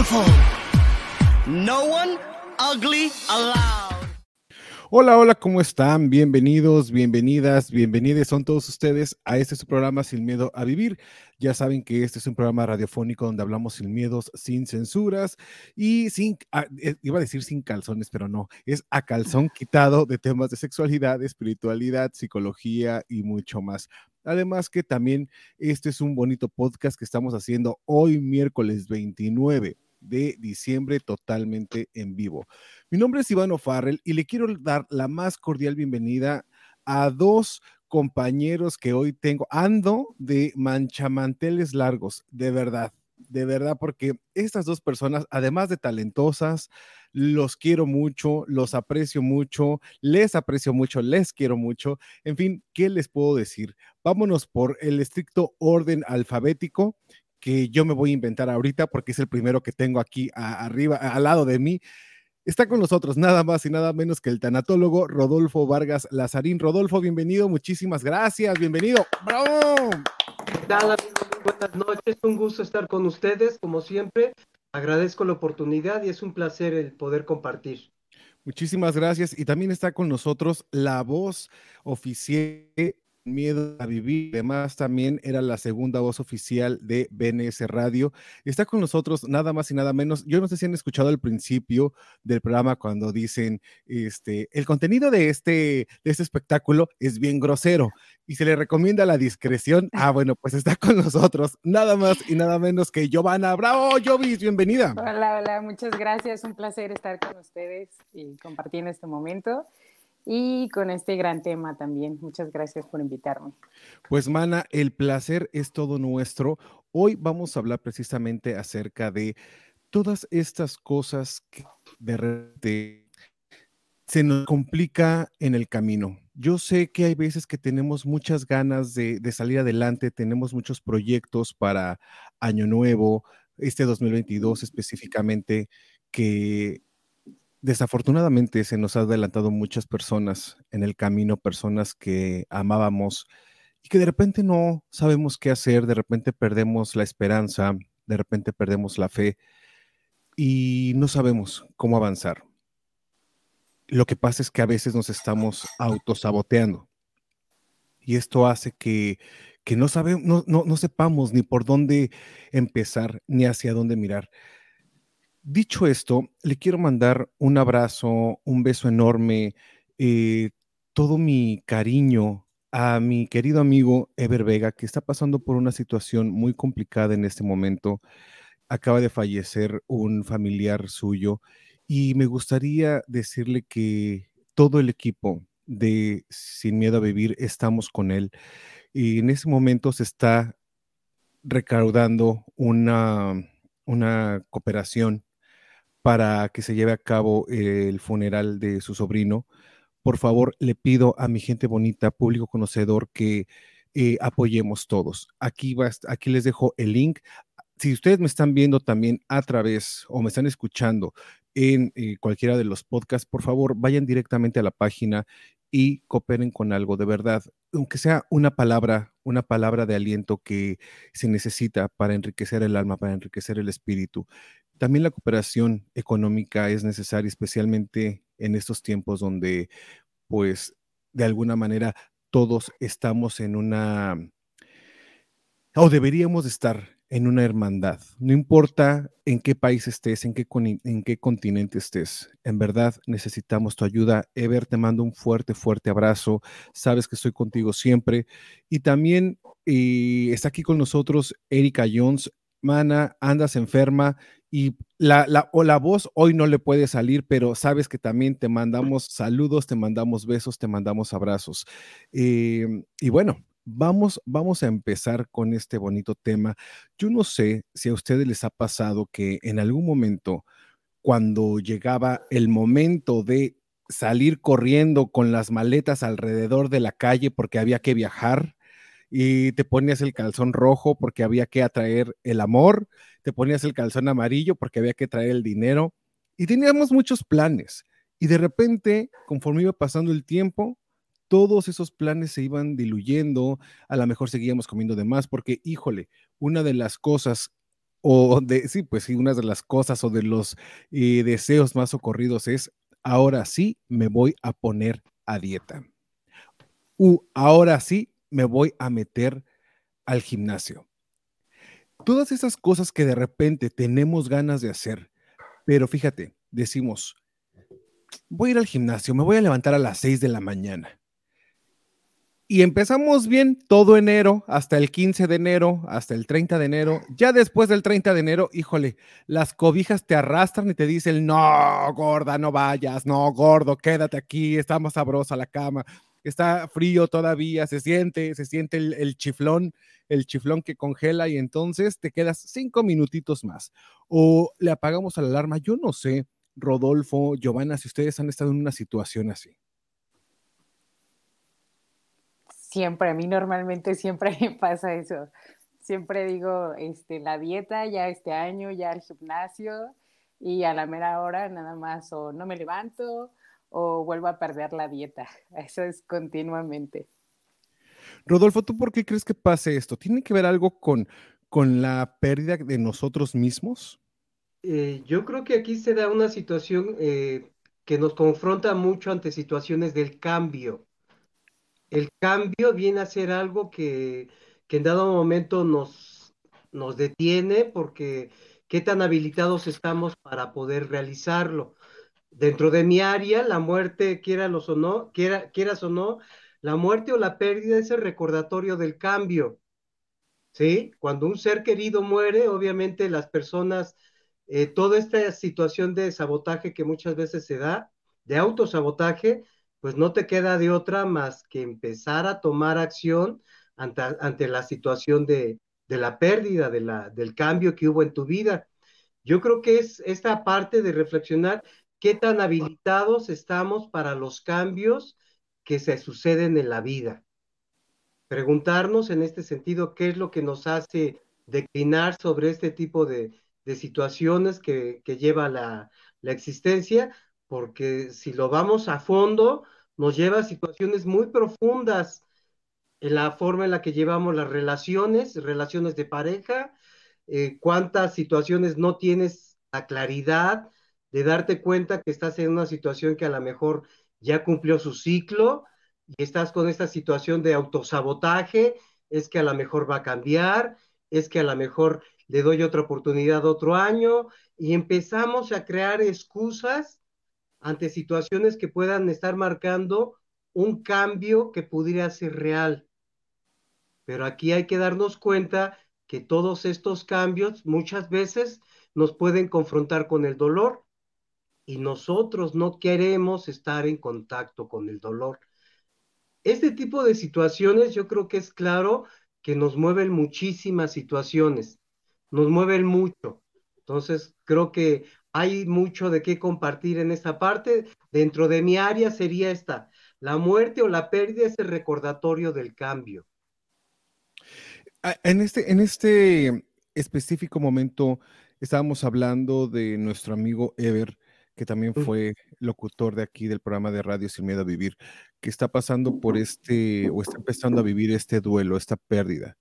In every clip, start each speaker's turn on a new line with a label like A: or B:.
A: Beautiful. No one ugly allowed.
B: Hola, hola, ¿cómo están? Bienvenidos, bienvenidas, bienvenidos son todos ustedes a este su programa Sin Miedo a Vivir. Ya saben que este es un programa radiofónico donde hablamos sin miedos, sin censuras y sin, ah, eh, iba a decir sin calzones, pero no, es a calzón quitado de temas de sexualidad, espiritualidad, psicología y mucho más. Además que también este es un bonito podcast que estamos haciendo hoy miércoles 29 de diciembre totalmente en vivo. Mi nombre es Ivano Farrell y le quiero dar la más cordial bienvenida a dos compañeros que hoy tengo. Ando de manchamanteles largos, de verdad, de verdad, porque estas dos personas, además de talentosas, los quiero mucho, los aprecio mucho, les aprecio mucho, les quiero mucho. En fin, ¿qué les puedo decir? Vámonos por el estricto orden alfabético que yo me voy a inventar ahorita porque es el primero que tengo aquí a- arriba, a- al lado de mí. Está con nosotros nada más y nada menos que el tanatólogo Rodolfo Vargas Lazarín. Rodolfo, bienvenido, muchísimas gracias, bienvenido. ¡Bravo!
C: ¿Qué tal, amigos? Muy buenas noches. Un gusto estar con ustedes, como siempre. Agradezco la oportunidad y es un placer el poder compartir.
B: Muchísimas gracias. Y también está con nosotros la voz oficial de Miedo a Vivir. Además, también era la segunda voz oficial de BNS Radio. Está con nosotros nada más y nada menos. Yo no sé si han escuchado al principio del programa cuando dicen, este, el contenido de este, de este espectáculo es bien grosero y se le recomienda la discreción. Ah, bueno, pues está con nosotros nada más y nada menos que Giovanna. Bravo, Jovis, bienvenida.
D: Hola, hola, muchas gracias. Un placer estar con ustedes y compartiendo este momento y con este gran tema también. Muchas gracias por invitarme.
B: Pues, Mana, el placer es todo nuestro. Hoy vamos a hablar precisamente acerca de todas estas cosas que de repente se nos complica en el camino. Yo sé que hay veces que tenemos muchas ganas de, de salir adelante, tenemos muchos proyectos para Año Nuevo, este 2022 específicamente, que desafortunadamente se nos ha adelantado muchas personas en el camino, personas que amábamos y que de repente no sabemos qué hacer, de repente perdemos la esperanza, de repente perdemos la fe y no sabemos cómo avanzar. Lo que pasa es que a veces nos estamos autosaboteando y esto hace que, que no, sabemos, no, no, no sepamos ni por dónde empezar ni hacia dónde mirar. Dicho esto, le quiero mandar un abrazo, un beso enorme, eh, todo mi cariño a mi querido amigo Ever Vega, que está pasando por una situación muy complicada en este momento. Acaba de fallecer un familiar suyo y me gustaría decirle que todo el equipo de Sin Miedo a Vivir estamos con él y en ese momento se está recaudando una, una cooperación para que se lleve a cabo el funeral de su sobrino. Por favor, le pido a mi gente bonita, público conocedor, que eh, apoyemos todos. Aquí, va, aquí les dejo el link. Si ustedes me están viendo también a través o me están escuchando en eh, cualquiera de los podcasts, por favor, vayan directamente a la página y cooperen con algo, de verdad, aunque sea una palabra, una palabra de aliento que se necesita para enriquecer el alma, para enriquecer el espíritu. También la cooperación económica es necesaria, especialmente en estos tiempos donde, pues, de alguna manera todos estamos en una, o deberíamos estar en una hermandad. No importa en qué país estés, en qué, en qué continente estés. En verdad necesitamos tu ayuda. Ever, te mando un fuerte, fuerte abrazo. Sabes que estoy contigo siempre. Y también eh, está aquí con nosotros Erika Jones. Mana, andas enferma y la, la, o la voz hoy no le puede salir, pero sabes que también te mandamos saludos, te mandamos besos, te mandamos abrazos. Eh, y bueno, Vamos, vamos a empezar con este bonito tema. Yo no sé si a ustedes les ha pasado que en algún momento, cuando llegaba el momento de salir corriendo con las maletas alrededor de la calle porque había que viajar, y te ponías el calzón rojo porque había que atraer el amor, te ponías el calzón amarillo porque había que traer el dinero y teníamos muchos planes. Y de repente, conforme iba pasando el tiempo, todos esos planes se iban diluyendo, a lo mejor seguíamos comiendo de más, porque, híjole, una de las cosas, o de, sí, pues sí, una de las cosas o de los eh, deseos más ocurridos es, ahora sí me voy a poner a dieta. U, ahora sí me voy a meter al gimnasio. Todas esas cosas que de repente tenemos ganas de hacer, pero fíjate, decimos, voy a ir al gimnasio, me voy a levantar a las 6 de la mañana y empezamos bien todo enero, hasta el 15 de enero, hasta el 30 de enero. Ya después del 30 de enero, híjole, las cobijas te arrastran y te dicen, no, gorda, no vayas, no, gordo, quédate aquí, está más sabrosa la cama, está frío todavía, se siente, se siente el, chiflón, el chiflón que congela y entonces te quedas cinco minutitos más. O le apagamos la alarma, yo no sé, Rodolfo, Giovanna, si ustedes han estado en una situación así.
D: Siempre, a mí normalmente siempre pasa eso. Siempre digo, este, la dieta ya este año, ya el gimnasio, y a la mera hora nada más o no me levanto o vuelvo a perder la dieta. Eso es continuamente.
B: Rodolfo, ¿tú por qué crees que pase esto? ¿Tiene que ver algo con, con la pérdida de nosotros mismos?
C: Eh, yo creo que aquí se da una situación eh, que nos confronta mucho ante situaciones del cambio el cambio viene a ser algo que, en dado momento nos, nos detiene porque qué tan habilitados estamos para poder realizarlo. Dentro de mi área, la muerte, quiera o no, quiera, quieras o no, la muerte o la pérdida es el recordatorio del cambio. ¿Sí? Cuando un ser querido muere, obviamente las personas, eh, toda esta situación de sabotaje que muchas veces se da, de autosabotaje, pues no te queda de otra más que empezar a tomar acción ante, la situación de, la pérdida, de la, del cambio que hubo en tu vida. Yo creo que es esta parte de reflexionar qué tan habilitados estamos para los cambios que se suceden en la vida. Preguntarnos en este sentido qué es lo que nos hace declinar sobre este tipo de, situaciones que, lleva la, existencia porque si lo vamos a fondo, nos lleva a situaciones muy profundas en la forma en la que llevamos las relaciones, relaciones de pareja, eh, cuántas situaciones no tienes la claridad de darte cuenta que estás en una situación que a lo mejor ya cumplió su ciclo y estás con esta situación de autosabotaje, es que a lo mejor va a cambiar, es que a lo mejor le doy otra oportunidad otro año y empezamos a crear excusas ante situaciones que puedan estar marcando un cambio que pudiera ser real. Pero aquí hay que darnos cuenta que todos estos cambios muchas veces nos pueden confrontar con el dolor y nosotros no queremos estar en contacto con el dolor. Este tipo de situaciones yo creo que es claro que nos mueven muchísimas situaciones, nos mueven mucho. Entonces, creo que hay mucho de qué compartir en esta parte. Dentro de mi área sería esta, la muerte o la pérdida es el recordatorio del cambio.
B: Ah, en este, en este específico momento estábamos hablando de nuestro amigo Ever, que también fue locutor de aquí del programa de Radio Sin Miedo a Vivir, que está pasando por este, o está empezando a vivir este duelo, esta pérdida.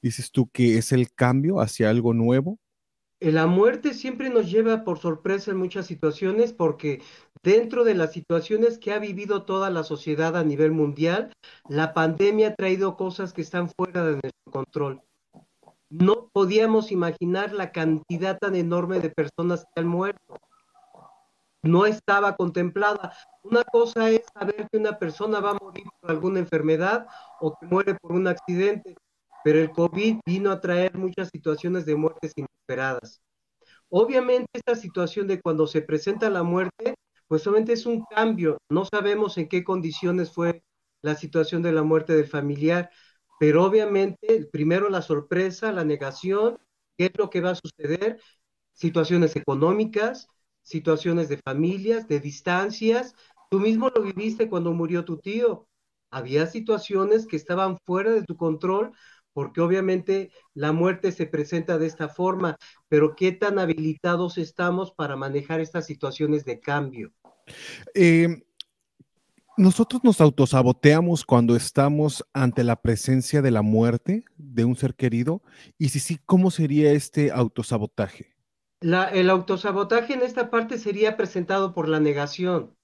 B: ¿Dices tú que es el cambio hacia algo nuevo?
C: la muerte siempre nos lleva por sorpresa en muchas situaciones porque dentro de las situaciones que ha vivido toda la sociedad a nivel mundial, la pandemia ha traído cosas que están fuera de nuestro control. no podíamos imaginar la cantidad tan enorme de personas que han muerto. No estaba contemplada. Una cosa es saber que una persona va a morir por alguna enfermedad o que muere por un accidente, pero el COVID vino a traer muchas situaciones de muertes inesperadas. Obviamente esta situación de cuando se presenta la muerte, pues solamente es un cambio. No sabemos en qué condiciones fue la situación de la muerte del familiar, pero obviamente primero la sorpresa, la negación, qué es lo que va a suceder, situaciones económicas, situaciones de familias, de distancias. Tú mismo lo viviste cuando murió tu tío. Había situaciones que estaban fuera de tu control porque obviamente la muerte se presenta de esta forma, pero ¿qué tan habilitados estamos para manejar estas situaciones de cambio?
B: Eh, nosotros nos autosaboteamos cuando estamos ante la presencia de la muerte de un ser querido. Y si sí, ¿cómo sería este autosabotaje?
C: El autosabotaje en esta parte sería presentado por la negación.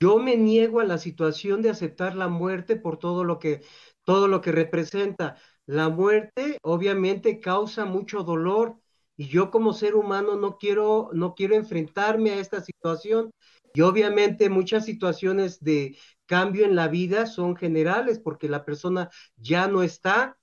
C: Yo me niego a la situación de aceptar la muerte por todo lo que, todo lo que representa. La muerte obviamente causa mucho dolor y yo como ser humano no quiero, no quiero enfrentarme a esta situación. Y obviamente muchas situaciones de cambio en la vida son generales porque la persona ya no está,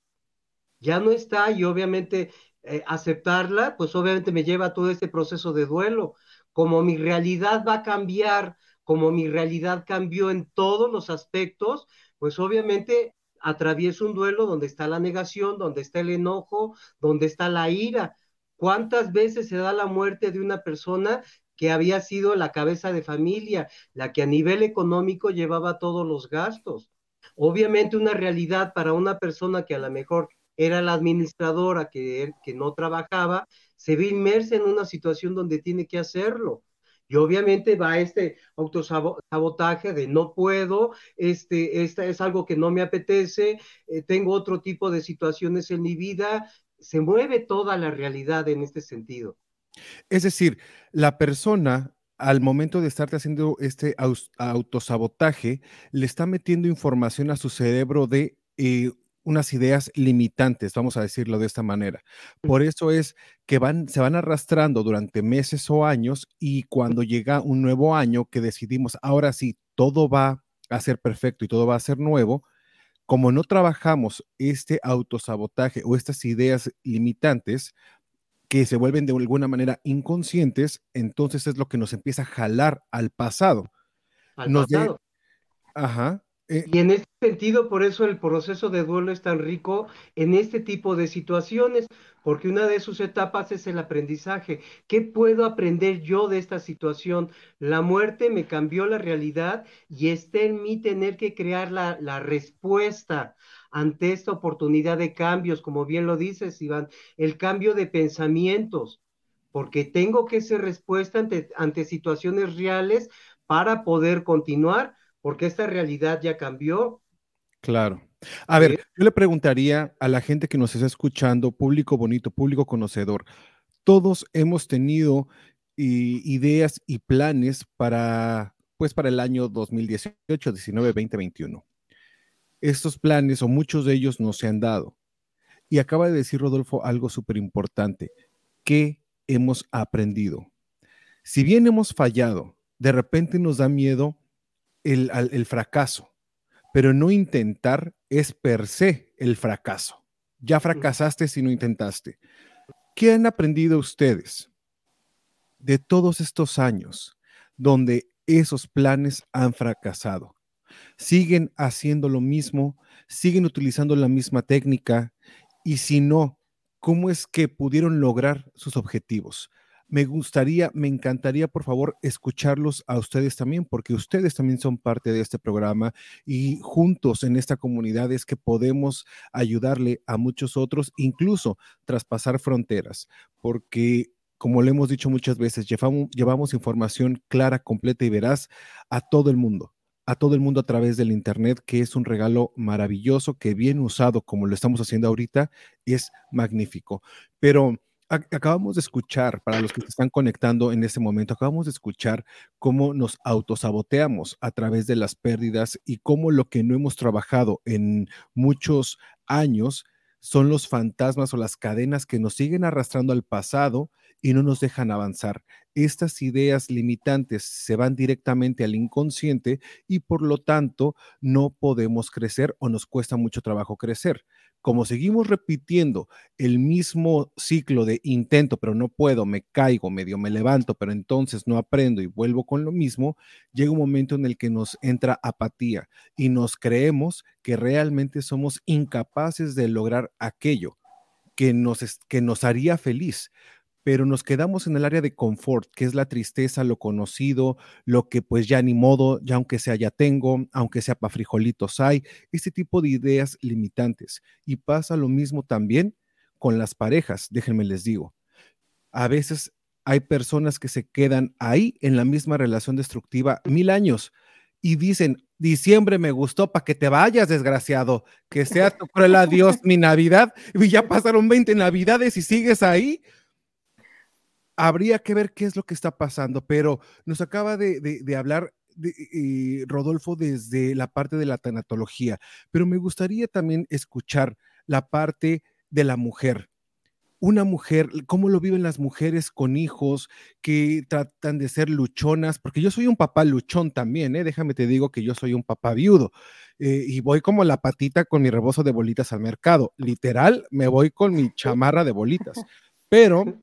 C: ya no está y obviamente eh, aceptarla, pues obviamente me lleva a todo este proceso de duelo. Como mi realidad va a cambiar, como mi realidad cambió en todos los aspectos, pues obviamente atravieso un duelo donde está la negación, donde está el enojo, donde está la ira. ¿Cuántas veces se da la muerte de una persona que había sido la cabeza de familia, la que a nivel económico llevaba todos los gastos? Obviamente una realidad para una persona que a lo mejor era la administradora, que, que no trabajaba, se ve inmersa en una situación donde tiene que hacerlo. Y obviamente va este autosabotaje de no puedo, este, es algo que no me apetece, eh, tengo otro tipo de situaciones en mi vida. Se mueve toda la realidad en este sentido.
B: Es decir, la persona al momento de estarte haciendo este autosabotaje, le está metiendo información a su cerebro de eh, unas ideas limitantes, vamos a decirlo de esta manera. Por eso es que van, se van arrastrando durante meses o años y cuando llega un nuevo año que decidimos, ahora sí, todo va a ser perfecto y todo va a ser nuevo, como no trabajamos este autosabotaje o estas ideas limitantes que se vuelven de alguna manera inconscientes, entonces es lo que nos empieza a jalar al pasado.
C: Al pasado.
B: Ajá.
C: Eh, y en ese sentido, por eso el proceso de duelo es tan rico en este tipo de situaciones, porque una de sus etapas es el aprendizaje. ¿Qué puedo aprender yo de esta situación? La muerte me cambió la realidad y está en mí tener que crear la, la respuesta ante esta oportunidad de cambios, como bien lo dices, Iván, el cambio de pensamientos, porque tengo que ser respuesta ante, ante situaciones reales para poder continuar porque esta realidad ya cambió.
B: Claro. A ver, yo le preguntaría a la gente que nos está escuchando, público bonito, público conocedor, todos hemos tenido ideas y planes para, pues, para el año 2018, 19, 20, 21. Estos planes o muchos de ellos no se han dado. Y acaba de decir Rodolfo algo súper importante. ¿Qué hemos aprendido? Si bien hemos fallado, de repente nos da miedo el, fracaso, pero no intentar es per se el fracaso. Ya fracasaste si no intentaste. ¿Qué han aprendido ustedes de todos estos años donde esos planes han fracasado? Siguen haciendo lo mismo, siguen utilizando la misma técnica y si no, ¿cómo es que pudieron lograr sus objetivos? Me gustaría, me encantaría, por favor, escucharlos a ustedes también, porque ustedes también son parte de este programa y juntos en esta comunidad es que podemos ayudarle a muchos otros, incluso traspasar fronteras, porque como le hemos dicho muchas veces, llevamos, llevamos información clara, completa y veraz a todo el mundo a todo el mundo a través del Internet, que es un regalo maravilloso, que bien usado como lo estamos haciendo ahorita, es magnífico. Pero acabamos de escuchar, para los que se están conectando en este momento, acabamos de escuchar cómo nos autosaboteamos a través de las pérdidas y cómo lo que no hemos trabajado en muchos años son los fantasmas o las cadenas que nos siguen arrastrando al pasado y no nos dejan avanzar. Estas ideas limitantes se van directamente al inconsciente y por lo tanto no podemos crecer o nos cuesta mucho trabajo crecer. Como seguimos repitiendo el mismo ciclo de intento, pero no puedo, me caigo, medio me levanto, pero entonces no aprendo y vuelvo con lo mismo, llega un momento en el que nos entra apatía y nos creemos que realmente somos incapaces de lograr aquello que nos, que nos haría feliz pero nos quedamos en el área de confort, que es la tristeza, lo conocido, lo que pues ya ni modo, ya aunque sea ya tengo, aunque sea para frijolitos hay, este tipo de ideas limitantes. Y pasa lo mismo también con las parejas, déjenme les digo. A veces hay personas que se quedan ahí en la misma relación destructiva mil años y dicen, diciembre me gustó para que te vayas, desgraciado, que sea tu cruel adiós mi Navidad, y ya pasaron 20 Navidades y sigues ahí habría que ver qué es lo que está pasando, pero nos acaba de, hablar eh, Rodolfo desde la parte de la tanatología, pero me gustaría también escuchar la parte de la mujer. Una mujer, cómo lo viven las mujeres con hijos que tratan de ser luchonas, porque yo soy un papá luchón también, ¿eh? déjame te digo que yo soy un papá viudo eh, y voy como la patita con mi rebozo de bolitas al mercado, literal, me voy con mi chamarra de bolitas, pero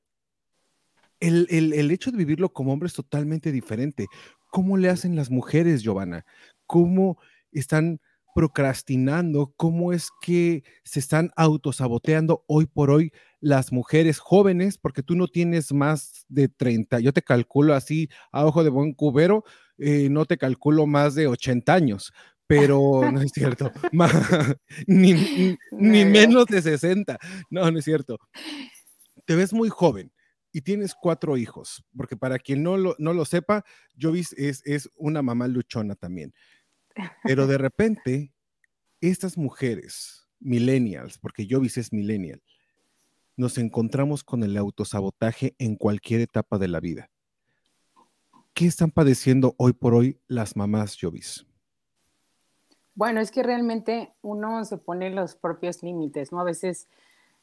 B: el, hecho de vivirlo como hombre es totalmente diferente. ¿Cómo le hacen las mujeres, Giovanna? ¿Cómo están procrastinando? ¿Cómo es que se están autosaboteando hoy por hoy las mujeres jóvenes? Porque tú no tienes más de 30, yo te calculo así a ojo de buen cubero, eh, no te calculo más de 80 años, pero no es cierto, ni, ni menos de 60, no, no es cierto. Te ves muy joven y tienes cuatro hijos, porque para quien no lo, no lo sepa, Jovis es, es una mamá luchona también. Pero de repente, estas mujeres, millennials, porque Jovis es millennial, nos encontramos con el autosabotaje en cualquier etapa de la vida. ¿Qué están padeciendo hoy por hoy las mamás Jovis?
D: Bueno, es que realmente uno se pone los propios límites, ¿no? A veces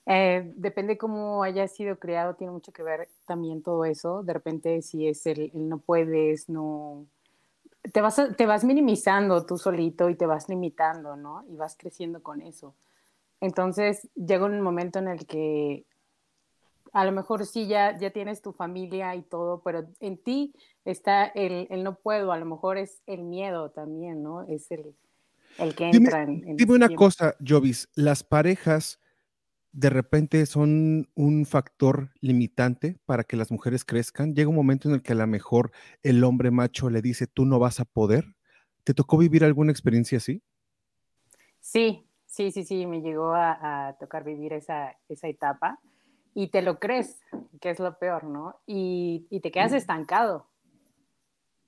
D: eh, depende cómo haya sido creado, tiene mucho que ver también todo eso. De repente, si es el, no puedes, no. Te vas, te vas minimizando tú solito y te vas limitando, ¿no? Y vas creciendo con eso. Entonces, llega un momento en el que a lo mejor sí ya, ya tienes tu familia y todo, pero en ti está el, el no puedo, a lo mejor es el miedo también, ¿no? Es el, el que entra en,
B: Dime una cosa, Jovis, las parejas de repente son un factor limitante para que las mujeres crezcan. Llega un momento en el que a lo mejor el hombre macho le dice, tú no vas a poder. ¿Te tocó vivir alguna experiencia así?
D: Sí, sí, sí, sí, me llegó a, tocar vivir esa, esa, etapa y te lo crees, que es lo peor, ¿no? Y, te quedas estancado,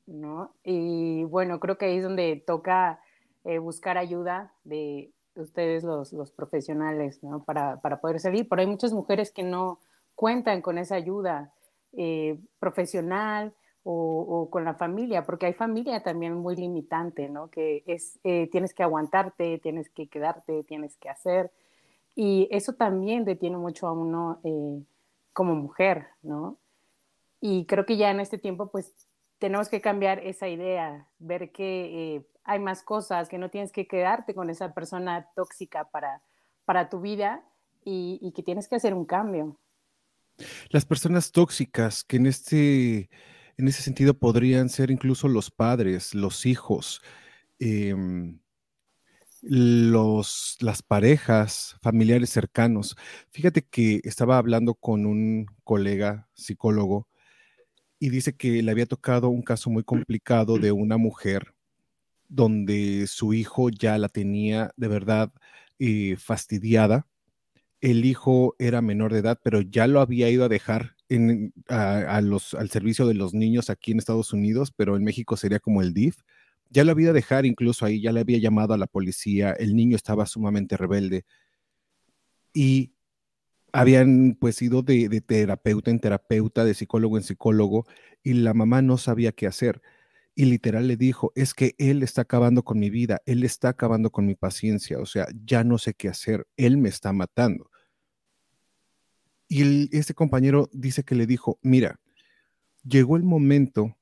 D: ¿no? Y bueno, creo que ahí es donde toca eh, buscar ayuda de, ustedes los, los profesionales, ¿no? Para, para, poder salir, pero hay muchas mujeres que no cuentan con esa ayuda eh, profesional o, o, con la familia, porque hay familia también muy limitante, ¿no? Que es, eh, tienes que aguantarte, tienes que quedarte, tienes que hacer, y eso también detiene mucho a uno eh, como mujer, ¿no? Y creo que ya en este tiempo, pues, tenemos que cambiar esa idea, ver que hay más cosas, que no tienes que quedarte con esa persona tóxica para, para tu vida y, que tienes que hacer un cambio.
B: Las personas tóxicas que en este, en ese sentido podrían ser incluso los padres, los hijos, em, los, las parejas, familiares cercanos. Fíjate que estaba hablando con un colega psicólogo y dice que le había tocado un caso muy complicado de una mujer donde su hijo ya la tenía de verdad eh, fastidiada. El hijo era menor de edad, pero ya lo había ido a dejar a, los, al servicio de los niños aquí en Estados Unidos, pero en México sería como el DIF. Ya lo había ido a dejar incluso ahí, ya le había llamado a la policía, el niño estaba sumamente rebelde y habían pues ido de, de terapeuta en terapeuta, de psicólogo en psicólogo, y la mamá no sabía qué hacer y literal le dijo, es que él está acabando con mi vida, él está acabando con mi paciencia, o sea, ya no sé qué hacer, él me está matando. Y este compañero dice que le dijo, mira, llegó el momento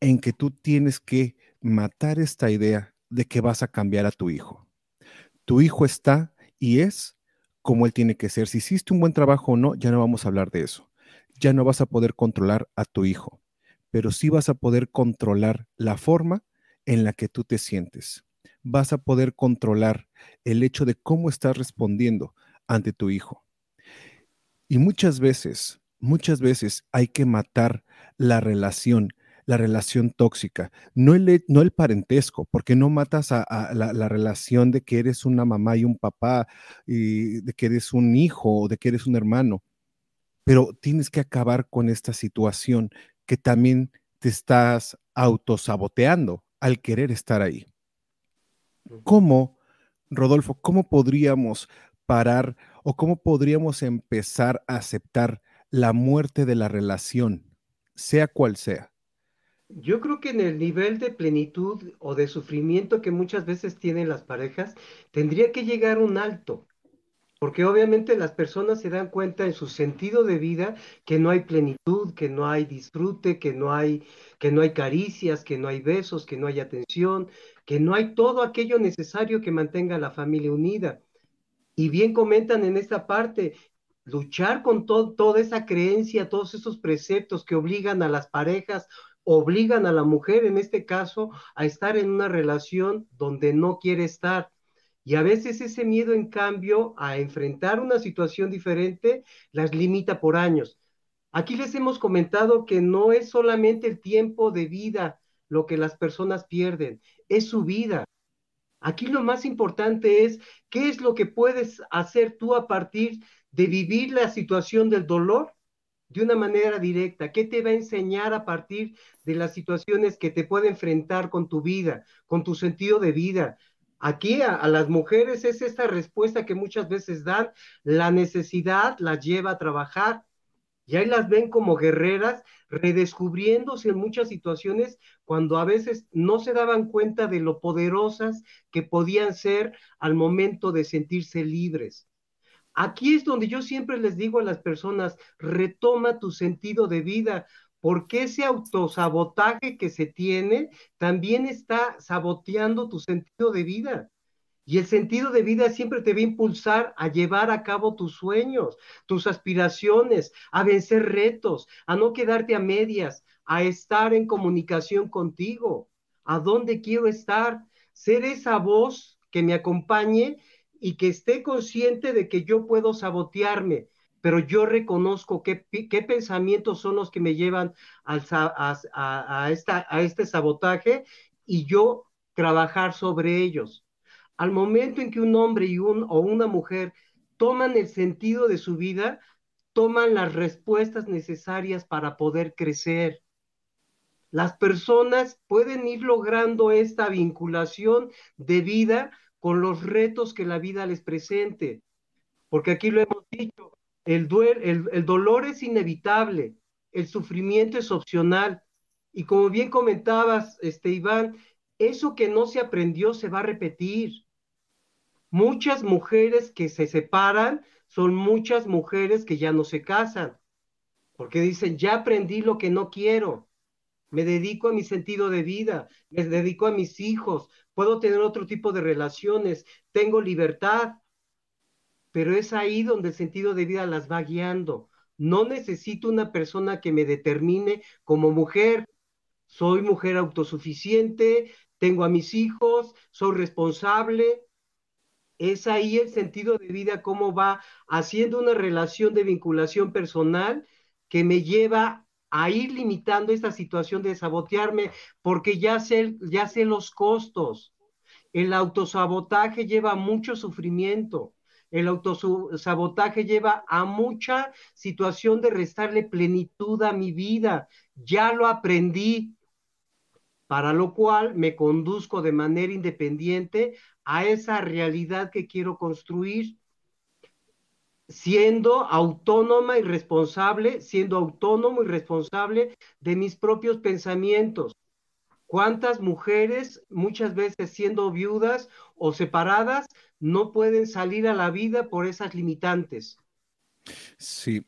B: en que tú tienes que matar esta idea de que vas a cambiar a tu hijo. Tu hijo está y es como él tiene que ser. Si hiciste un buen trabajo o no, ya no vamos a hablar de eso. Ya no vas a poder controlar a tu hijo, pero sí vas a poder controlar la forma en la que tú te sientes. Vas a poder controlar el hecho de cómo estás respondiendo ante tu hijo. Y muchas veces, muchas veces hay que matar la relación, la relación tóxica, no el, no el parentesco, porque no matas a, la, relación de que eres una mamá y un papá, y de que eres un hijo o de que eres un hermano, pero tienes que acabar con esta situación que también te estás autosaboteando al querer estar ahí. ¿Cómo, Rodolfo, cómo podríamos parar o cómo podríamos empezar a aceptar la muerte de la relación, sea cual sea?
C: Yo creo que en el nivel de plenitud o de sufrimiento que muchas veces tienen las parejas, tendría que llegar un alto, porque obviamente las personas se dan cuenta en su sentido de vida que no hay plenitud, que no hay disfrute, que no hay que no hay caricias, que no hay besos, que no hay atención, que no hay todo aquello necesario que mantenga a la familia unida. Y bien comentan en esta parte, luchar con toda esa creencia, todos esos preceptos que obligan a las parejas, obligan a la mujer en este caso a estar en una relación donde no quiere estar. Y a veces ese miedo, en cambio, a enfrentar una situación diferente, las limita por años. Aquí les hemos comentado que no es solamente el tiempo de vida lo que las personas pierden, es su vida. Aquí lo más importante es qué es lo que puedes hacer tú a partir de vivir la situación del dolor de una manera directa. ¿Qué te va a enseñar a partir de las situaciones que te puede enfrentar con tu vida, con tu sentido de vida? Aquí a, las mujeres es esta respuesta que muchas veces dan, la necesidad las lleva a trabajar, y ahí las ven como guerreras, redescubriéndose en muchas situaciones cuando a veces no se daban cuenta de lo poderosas que podían ser al momento de sentirse libres. Aquí es donde yo siempre les digo a las personas, retoma tu sentido de vida, porque ese autosabotaje que se tiene también está saboteando tu sentido de vida. Y el sentido de vida siempre te va a impulsar a llevar a cabo tus sueños, tus aspiraciones, a vencer retos, a no quedarte a medias, a estar en comunicación contigo. ¿A dónde quiero estar? Ser esa voz que me acompañe y que esté consciente de que yo puedo sabotearme, pero yo reconozco qué, qué pensamientos son los que me llevan al, a, a, esta, a este sabotaje y yo trabajar sobre ellos al momento en que un hombre y un, o una mujer toman el sentido de su vida, toman las respuestas necesarias para poder crecer. Las personas pueden ir logrando esta vinculación de vida con los retos que la vida les presente, porque aquí lo hemos dicho, el, el, dolor es inevitable, el sufrimiento es opcional, y como bien comentabas, este Iván, eso que no se aprendió se va a repetir. Muchas mujeres que se separan son muchas mujeres que ya no se casan, porque dicen, ya aprendí lo que no quiero, me dedico a mi sentido de vida, me dedico a mis hijos, puedo tener otro tipo de relaciones, tengo libertad, pero es ahí donde el sentido de vida las va guiando. No necesito una persona que me determine como mujer. Soy mujer autosuficiente, tengo a mis hijos, soy responsable, es ahí el sentido de vida, cómo va haciendo una relación de vinculación personal que me lleva a ir limitando esta situación de sabotearme, porque ya sé, ya sé los costos. El autosabotaje lleva mucho sufrimiento. El autosabotaje lleva a mucha situación de restarle plenitud a mi vida. Ya lo aprendí, para lo cual me conduzco de manera independiente a esa realidad que quiero construir, siendo autónoma y responsable, siendo autónomo y responsable de mis propios pensamientos. ¿Cuántas mujeres, muchas veces siendo viudas o separadas, no pueden salir a la vida por esas limitantes?
B: Sí.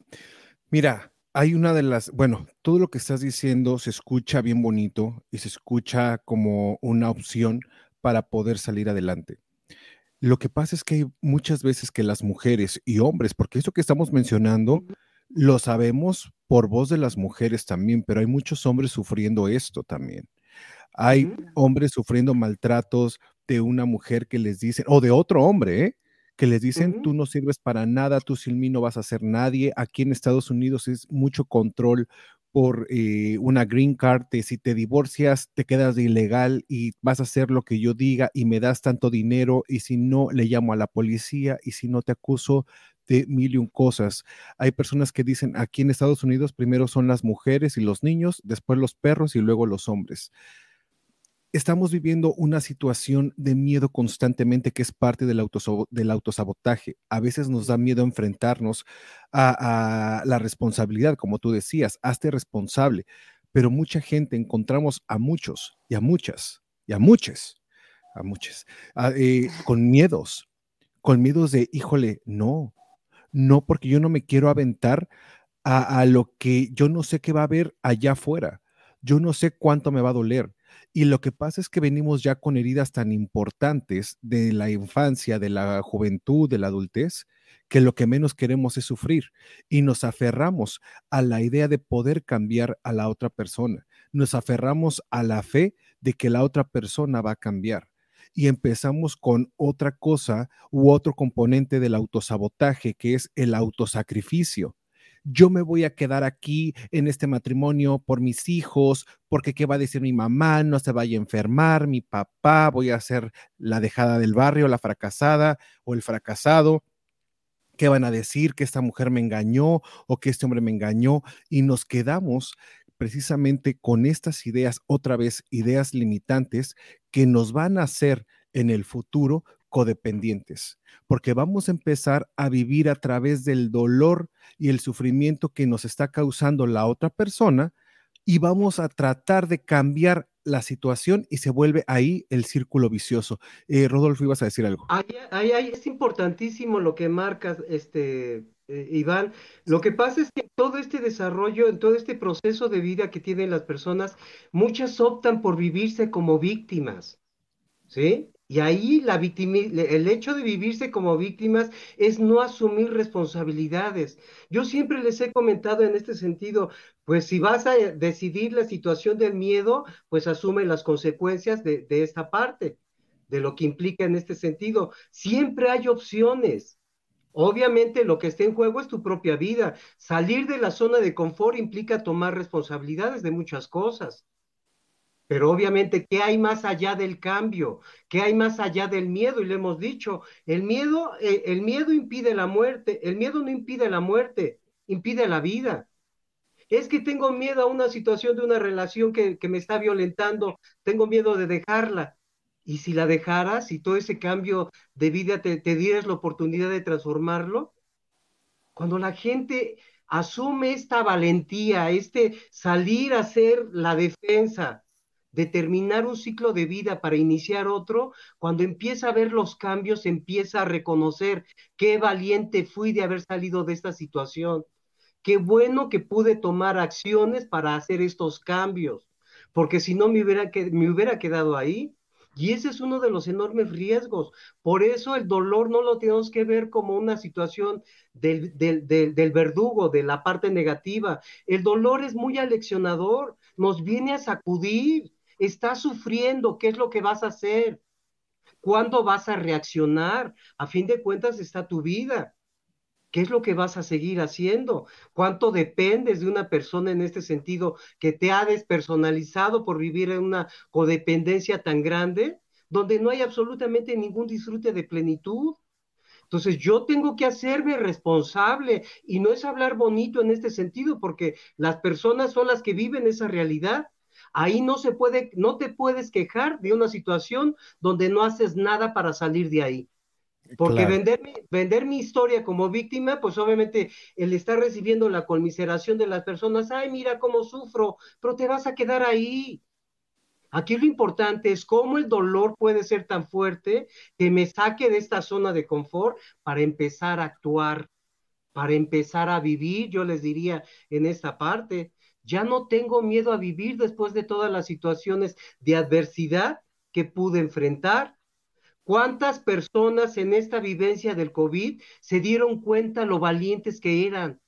B: Mira, hay una de las, bueno, todo lo que estás diciendo se escucha bien bonito y se escucha como una opción para poder salir adelante. Lo que pasa es que hay muchas veces que las mujeres y hombres, porque eso que estamos mencionando, lo sabemos por voz de las mujeres también, pero hay muchos hombres sufriendo esto también. Hay hombres sufriendo maltratos de una mujer que les dicen, o de otro hombre, ¿eh? que les dicen, tú no sirves para nada, tú sin mí no vas a ser nadie. Aquí en Estados Unidos es mucho control por eh, una green card, si te divorcias, te quedas de ilegal y vas a hacer lo que yo diga y me das tanto dinero y si no, le llamo a la policía y si no, te acuso de mil y un cosas. Hay personas que dicen, aquí en Estados Unidos primero son las mujeres y los niños, después los perros y luego los hombres estamos viviendo una situación de miedo constantemente que es parte del, del autosabotaje. A veces nos da miedo enfrentarnos a, la responsabilidad, como tú decías, hazte responsable. Pero mucha gente encontramos a muchos y a muchas y a muchas, a muchas, eh, con miedos, con miedos de, híjole, no, no, porque yo no me quiero aventar a, a lo que yo no sé qué va a haber allá afuera. Yo no sé cuánto me va a doler y lo que pasa es que venimos ya con heridas tan importantes de la infancia, de la juventud, de la adultez, que lo que menos queremos es sufrir y nos aferramos a la idea de poder cambiar a la otra persona. Nos aferramos a la fe de que la otra persona va a cambiar y empezamos con otra cosa u otro componente del autosabotaje que es el autosacrificio yo me voy a quedar aquí en este matrimonio por mis hijos, porque qué va a decir mi mamá, no se vaya a enfermar, mi papá, voy a ser la dejada del barrio, la fracasada o el fracasado. ¿Qué van a decir? Que esta mujer me engañó o que este hombre me engañó y nos quedamos precisamente con estas ideas, otra vez ideas limitantes que nos van a hacer en el futuro codependientes, porque vamos a empezar a vivir a través del dolor y el sufrimiento que nos está causando la otra persona y vamos a tratar de cambiar la situación y se vuelve ahí el círculo vicioso. Eh, Rodolfo, ibas a decir algo.
C: Ahí, es importantísimo lo que marcas, este, eh, Iván. Lo que pasa es que todo este desarrollo, en todo este proceso de vida que tienen las personas, muchas optan por vivirse como víctimas, ¿sí? Y ahí la el hecho de vivirse como víctimas es no asumir responsabilidades. Yo siempre les he comentado en este sentido, pues si vas a decidir la situación del miedo, pues asume las consecuencias de, de esta parte, de lo que implica en este sentido. Siempre hay opciones. Obviamente lo que está en juego es tu propia vida. Salir de la zona de confort implica tomar responsabilidades de muchas cosas. Pero obviamente, ¿qué hay más allá del cambio? ¿Qué hay más allá del miedo? Y le hemos dicho, el miedo, eh, el miedo impide la muerte, el miedo no impide la muerte, impide la vida. Es que tengo miedo a una situación de una relación que, me está violentando, tengo miedo de dejarla. Y si la dejaras, si todo ese cambio de vida te, te dieras la oportunidad de transformarlo, cuando la gente asume esta valentía, este salir a hacer la defensa, determinar un ciclo de vida para iniciar otro, cuando empieza a ver los cambios, empieza a reconocer qué valiente fui de haber salido de esta situación, qué bueno que pude tomar acciones para hacer estos cambios, porque si no me hubiera, quedado ahí. Y ese es uno de los enormes riesgos. Por eso el dolor no lo tenemos que ver como una situación del verdugo, de la parte negativa. El dolor es muy aleccionador, nos viene a sacudir, Estás sufriendo, ¿qué es lo que vas a hacer? ¿Cuándo vas a reaccionar? A fin de cuentas está tu vida. ¿Qué es lo que vas a seguir haciendo? ¿Cuánto dependes de una persona en este sentido que te ha despersonalizado por vivir en una codependencia tan grande, donde no hay absolutamente ningún disfrute de plenitud? Entonces yo tengo que hacerme responsable y no es hablar bonito en este sentido, porque las personas son las que viven esa realidad Ahí no se puede, no te puedes quejar de una situación donde no haces nada para salir de ahí. Porque vender, mi, vender mi historia como víctima, pues obviamente el estar recibiendo la conmiseración de las personas, ay, mira cómo sufro, pero te vas a quedar ahí. Aquí lo importante es cómo el dolor puede ser tan fuerte que me saque de esta zona de confort para empezar a actuar, para empezar a vivir, yo les diría en esta parte. Ya no tengo miedo a vivir después de todas las situaciones de adversidad que pude enfrentar. ¿Cuántas personas en esta vivencia del COVID se dieron cuenta lo valientes que eran?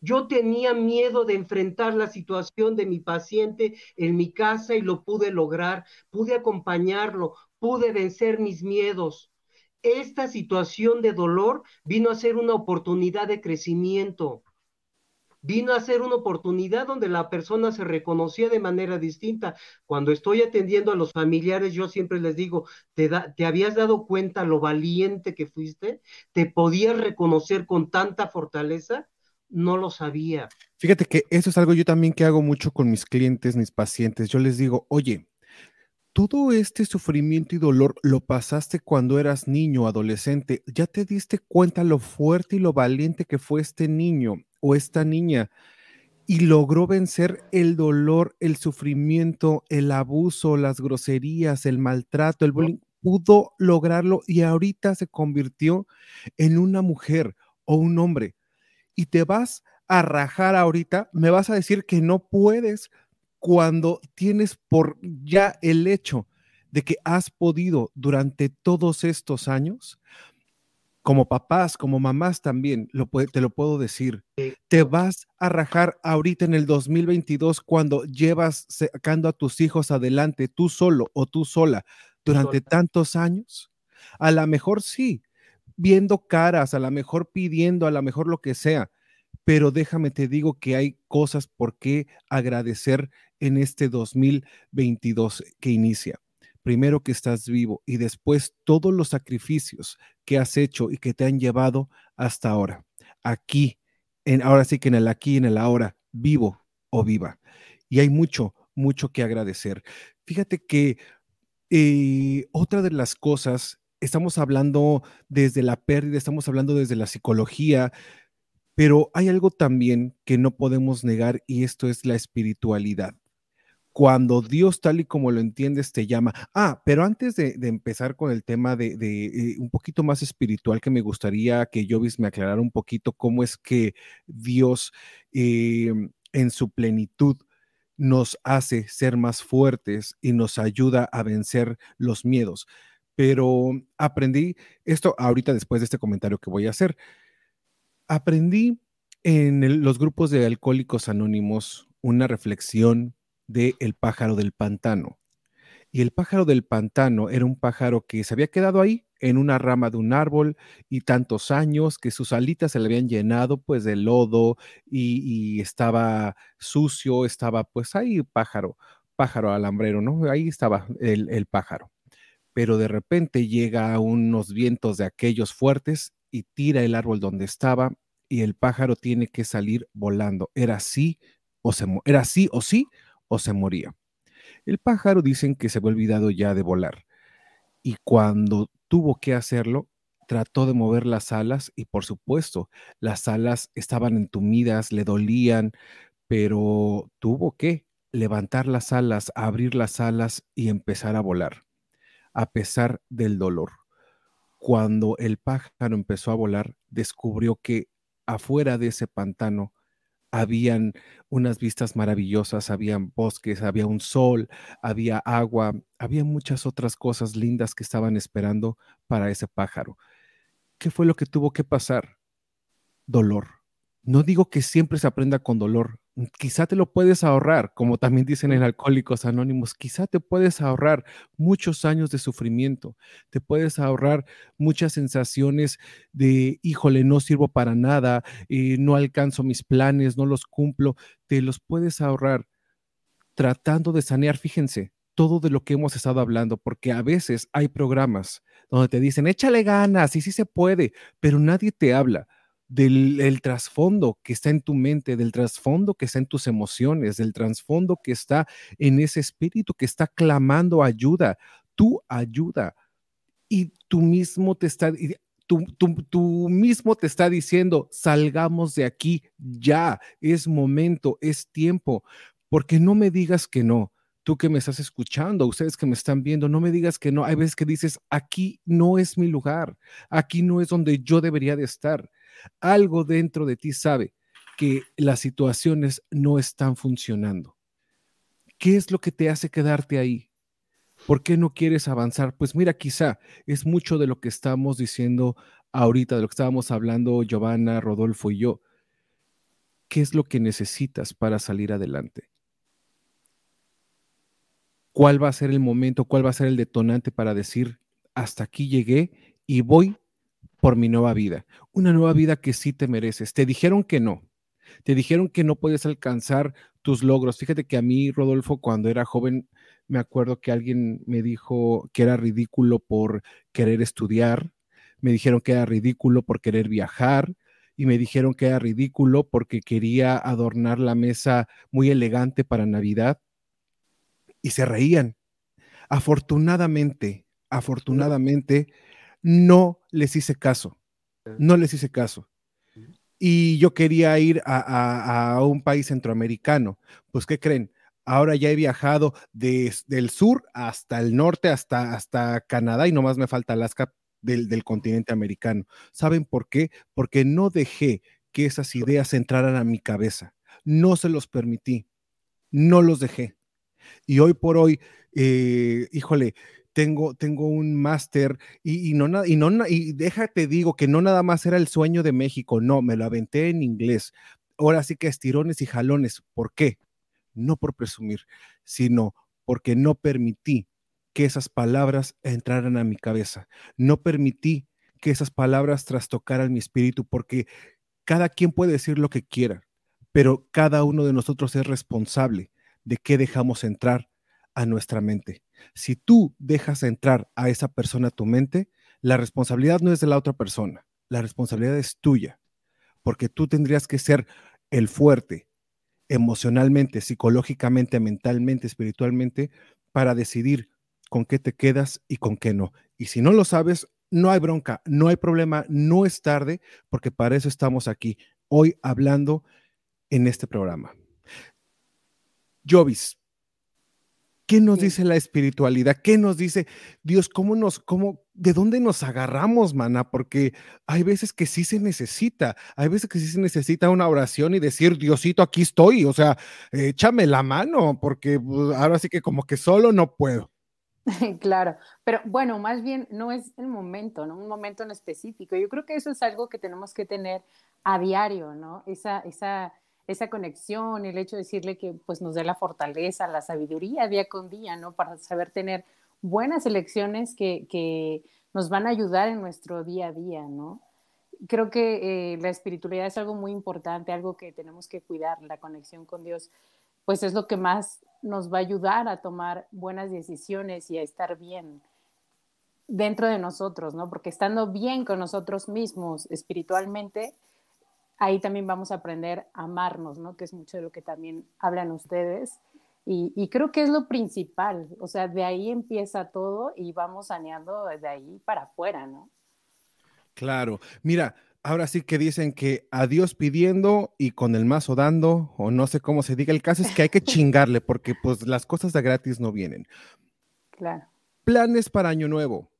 C: Yo tenía miedo de enfrentar la situación de mi paciente en mi casa y lo pude lograr, pude acompañarlo, pude vencer mis miedos. Esta situación de dolor vino a ser una oportunidad de crecimiento vino a ser una oportunidad donde la persona se reconocía de manera distinta. Cuando estoy atendiendo a los familiares, yo siempre les digo, ¿te, ¿te habías dado cuenta lo valiente que fuiste? ¿Te podías reconocer con tanta fortaleza? No lo sabía.
B: Fíjate que eso es algo yo también que hago mucho con mis clientes, mis pacientes. Yo les digo, oye, todo este sufrimiento y dolor lo pasaste cuando eras niño, adolescente. ¿Ya te diste cuenta lo fuerte y lo valiente que fue este niño? O esta niña y logró vencer el dolor, el sufrimiento, el abuso, las groserías, el maltrato, el bullying, pudo lograrlo y ahorita se convirtió en una mujer o un hombre. Y te vas a rajar ahorita, me vas a decir que no puedes cuando tienes por ya el hecho de que has podido durante todos estos años como papás, como mamás también, lo te lo puedo decir. Te vas a rajar ahorita en el 2022 cuando llevas sacando a tus hijos adelante, tú solo o tú sola, durante tantos años. A lo mejor sí, viendo caras, a lo mejor pidiendo, a lo mejor lo que sea, pero déjame te digo que hay cosas por qué agradecer en este 2022 que inicia primero que estás vivo y después todos los sacrificios que has hecho y que te han llevado hasta ahora. Aquí, en, ahora sí que en el aquí, en el ahora, vivo o viva. Y hay mucho, mucho que agradecer. Fíjate que eh, otra de las cosas, estamos hablando desde la pérdida, estamos hablando desde la psicología, pero hay algo también que no podemos negar y esto es la espiritualidad cuando Dios tal y como lo entiendes te llama. Ah, pero antes de, empezar con el tema de, eh, un poquito más espiritual, que me gustaría que Jovis me aclarara un poquito cómo es que Dios em, en su plenitud nos hace ser más fuertes y nos ayuda a vencer los miedos. Pero aprendí esto ahorita después de este comentario que voy a hacer. Aprendí en los grupos de alcohólicos anónimos una reflexión de El pájaro del pantano. Y el pájaro del pantano era un pájaro que se había quedado ahí en una rama de un árbol y tantos años que sus alitas se le habían llenado pues de lodo y, estaba sucio, estaba pues ahí pájaro, pájaro alambrero, ¿no? Ahí estaba el, pájaro. Pero de repente llega unos vientos de aquellos fuertes y tira el árbol donde estaba y el pájaro tiene que salir volando. Era así o se era así o sí o se moría. El pájaro dicen que se había olvidado ya de volar y cuando tuvo que hacerlo, trató de mover las alas y por supuesto, las alas estaban entumidas, le dolían, pero tuvo que levantar las alas, abrir las alas y empezar a volar, a pesar del dolor. Cuando el pájaro empezó a volar, descubrió que afuera de ese pantano habían unas vistas maravillosas, habían bosques, había un sol, había agua, había muchas otras cosas lindas que estaban esperando para ese pájaro. ¿Qué fue lo que tuvo que pasar? Dolor. No digo que siempre se aprenda con dolor, quizá te lo puedes ahorrar, como también dicen en Alcohólicos Anónimos, quizá te puedes ahorrar muchos años de sufrimiento, te puedes ahorrar muchas sensaciones de, híjole, no sirvo para nada, eh, no alcanzo mis planes, no los cumplo, te los puedes ahorrar tratando de sanear, fíjense, todo de lo que hemos estado hablando, porque a veces hay programas donde te dicen, échale ganas y sí se puede, pero nadie te habla del trasfondo que está en tu mente, del trasfondo que está en tus emociones, del trasfondo que está en ese espíritu que está clamando ayuda, tu ayuda. Y tú mismo te está, tú, mismo te está diciendo, salgamos de aquí ya, es momento, es tiempo, porque no me digas que no. Tú que me estás escuchando, ustedes que me están viendo, no me digas que no. Hay veces que dices, aquí no es mi lugar, aquí no es donde yo debería de estar Algo dentro de ti sabe que las situaciones no están funcionando. ¿Qué es lo que te hace quedarte ahí? ¿Por qué no quieres avanzar? Pues mira, quizá es mucho de lo que estamos diciendo ahorita, de lo que estábamos hablando Giovanna, Rodolfo y yo. ¿Qué es lo que necesitas para salir adelante? ¿Cuál va a ser el momento, cuál va a ser el detonante para decir, hasta aquí llegué y voy por mi nueva vida? Una nueva vida que sí te mereces. Te dijeron que no. Te dijeron que no puedes alcanzar tus logros. Fíjate que a mí, Rodolfo, cuando era joven, me acuerdo que alguien me dijo que era ridículo por querer estudiar, me dijeron que era ridículo por querer viajar y me dijeron que era ridículo porque quería adornar la mesa muy elegante para Navidad y se reían. Afortunadamente, afortunadamente, no les hice caso, no les hice caso y yo quería ir a, un país centroamericano. Pues, ¿qué creen? Ahora ya he viajado desde el sur hasta el norte, hasta, hasta Canadá y nomás me falta Alaska del, del continente americano. ¿Saben por qué? Porque no dejé que esas ideas entraran a mi cabeza. No se los permití. No los dejé. Y hoy por hoy, eh, híjole, tengo, tengo un máster y, no, y, no, y déjate digo que no nada más era el sueño de México, no, me lo aventé en inglés. Ahora sí que estirones y jalones. ¿Por qué? No por presumir, sino porque no permití que esas palabras entraran a mi cabeza. No permití que esas palabras trastocaran mi espíritu, porque cada quien puede decir lo que quiera, pero cada uno de nosotros es responsable de qué dejamos entrar a nuestra mente. Si tú dejas entrar a esa persona a tu mente, la responsabilidad no es de la otra persona, la responsabilidad es tuya, porque tú tendrías que ser el fuerte emocionalmente, psicológicamente, mentalmente, espiritualmente, para decidir con qué te quedas y con qué no. Y si no lo sabes, no hay bronca, no hay problema, no es tarde, porque para eso estamos aquí hoy hablando en este programa. Jovis, ¿Qué nos dice la espiritualidad? ¿Qué nos dice Dios? ¿Cómo nos, cómo, de dónde nos agarramos, mana? Porque hay veces que sí se necesita, hay veces que sí se necesita una oración y decir, Diosito, aquí estoy, o sea, échame la mano, porque pues, ahora sí que como que solo no puedo.
D: Claro, pero bueno, más bien no es el momento, ¿no? Un momento en específico. Yo creo que eso es algo que tenemos que tener a diario, ¿no? Esa, esa, esa conexión, el hecho de decirle que pues nos dé la fortaleza, la sabiduría día con día, ¿no? Para saber tener buenas elecciones que, que nos van a ayudar en nuestro día a día, ¿no? Creo que eh, la espiritualidad es algo muy importante, algo que tenemos que cuidar, la conexión con Dios, pues es lo que más nos va a ayudar a tomar buenas decisiones y a estar bien dentro de nosotros, ¿no? Porque estando bien con nosotros mismos espiritualmente, ahí también vamos a aprender a amarnos, ¿no? Que es mucho de lo que también hablan ustedes. Y, creo que es lo principal, o sea, de ahí empieza todo y vamos saneando de ahí para afuera, ¿no?
B: Claro, mira, ahora sí que dicen que a Dios pidiendo y con el mazo dando, o no sé cómo se diga, el caso es que hay que chingarle porque pues las cosas de gratis no vienen.
D: Claro.
B: Planes para Año Nuevo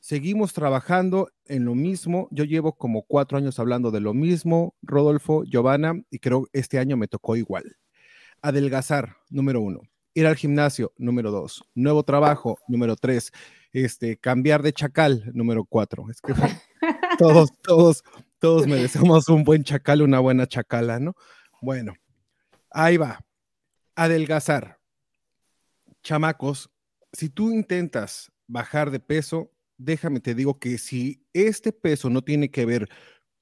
B: seguimos trabajando en lo mismo. Yo llevo como cuatro años hablando de lo mismo, Rodolfo, Giovanna, y creo este año me tocó igual. Adelgazar, número uno. Ir al gimnasio, número dos. Nuevo trabajo, número tres. Este, cambiar de chacal, número cuatro. Es que todos, todos, todos merecemos un buen chacal, una buena chacala, ¿no? Bueno, ahí va. Adelgazar. Chamacos, si tú intentas bajar de peso, déjame te digo que si este peso no tiene que ver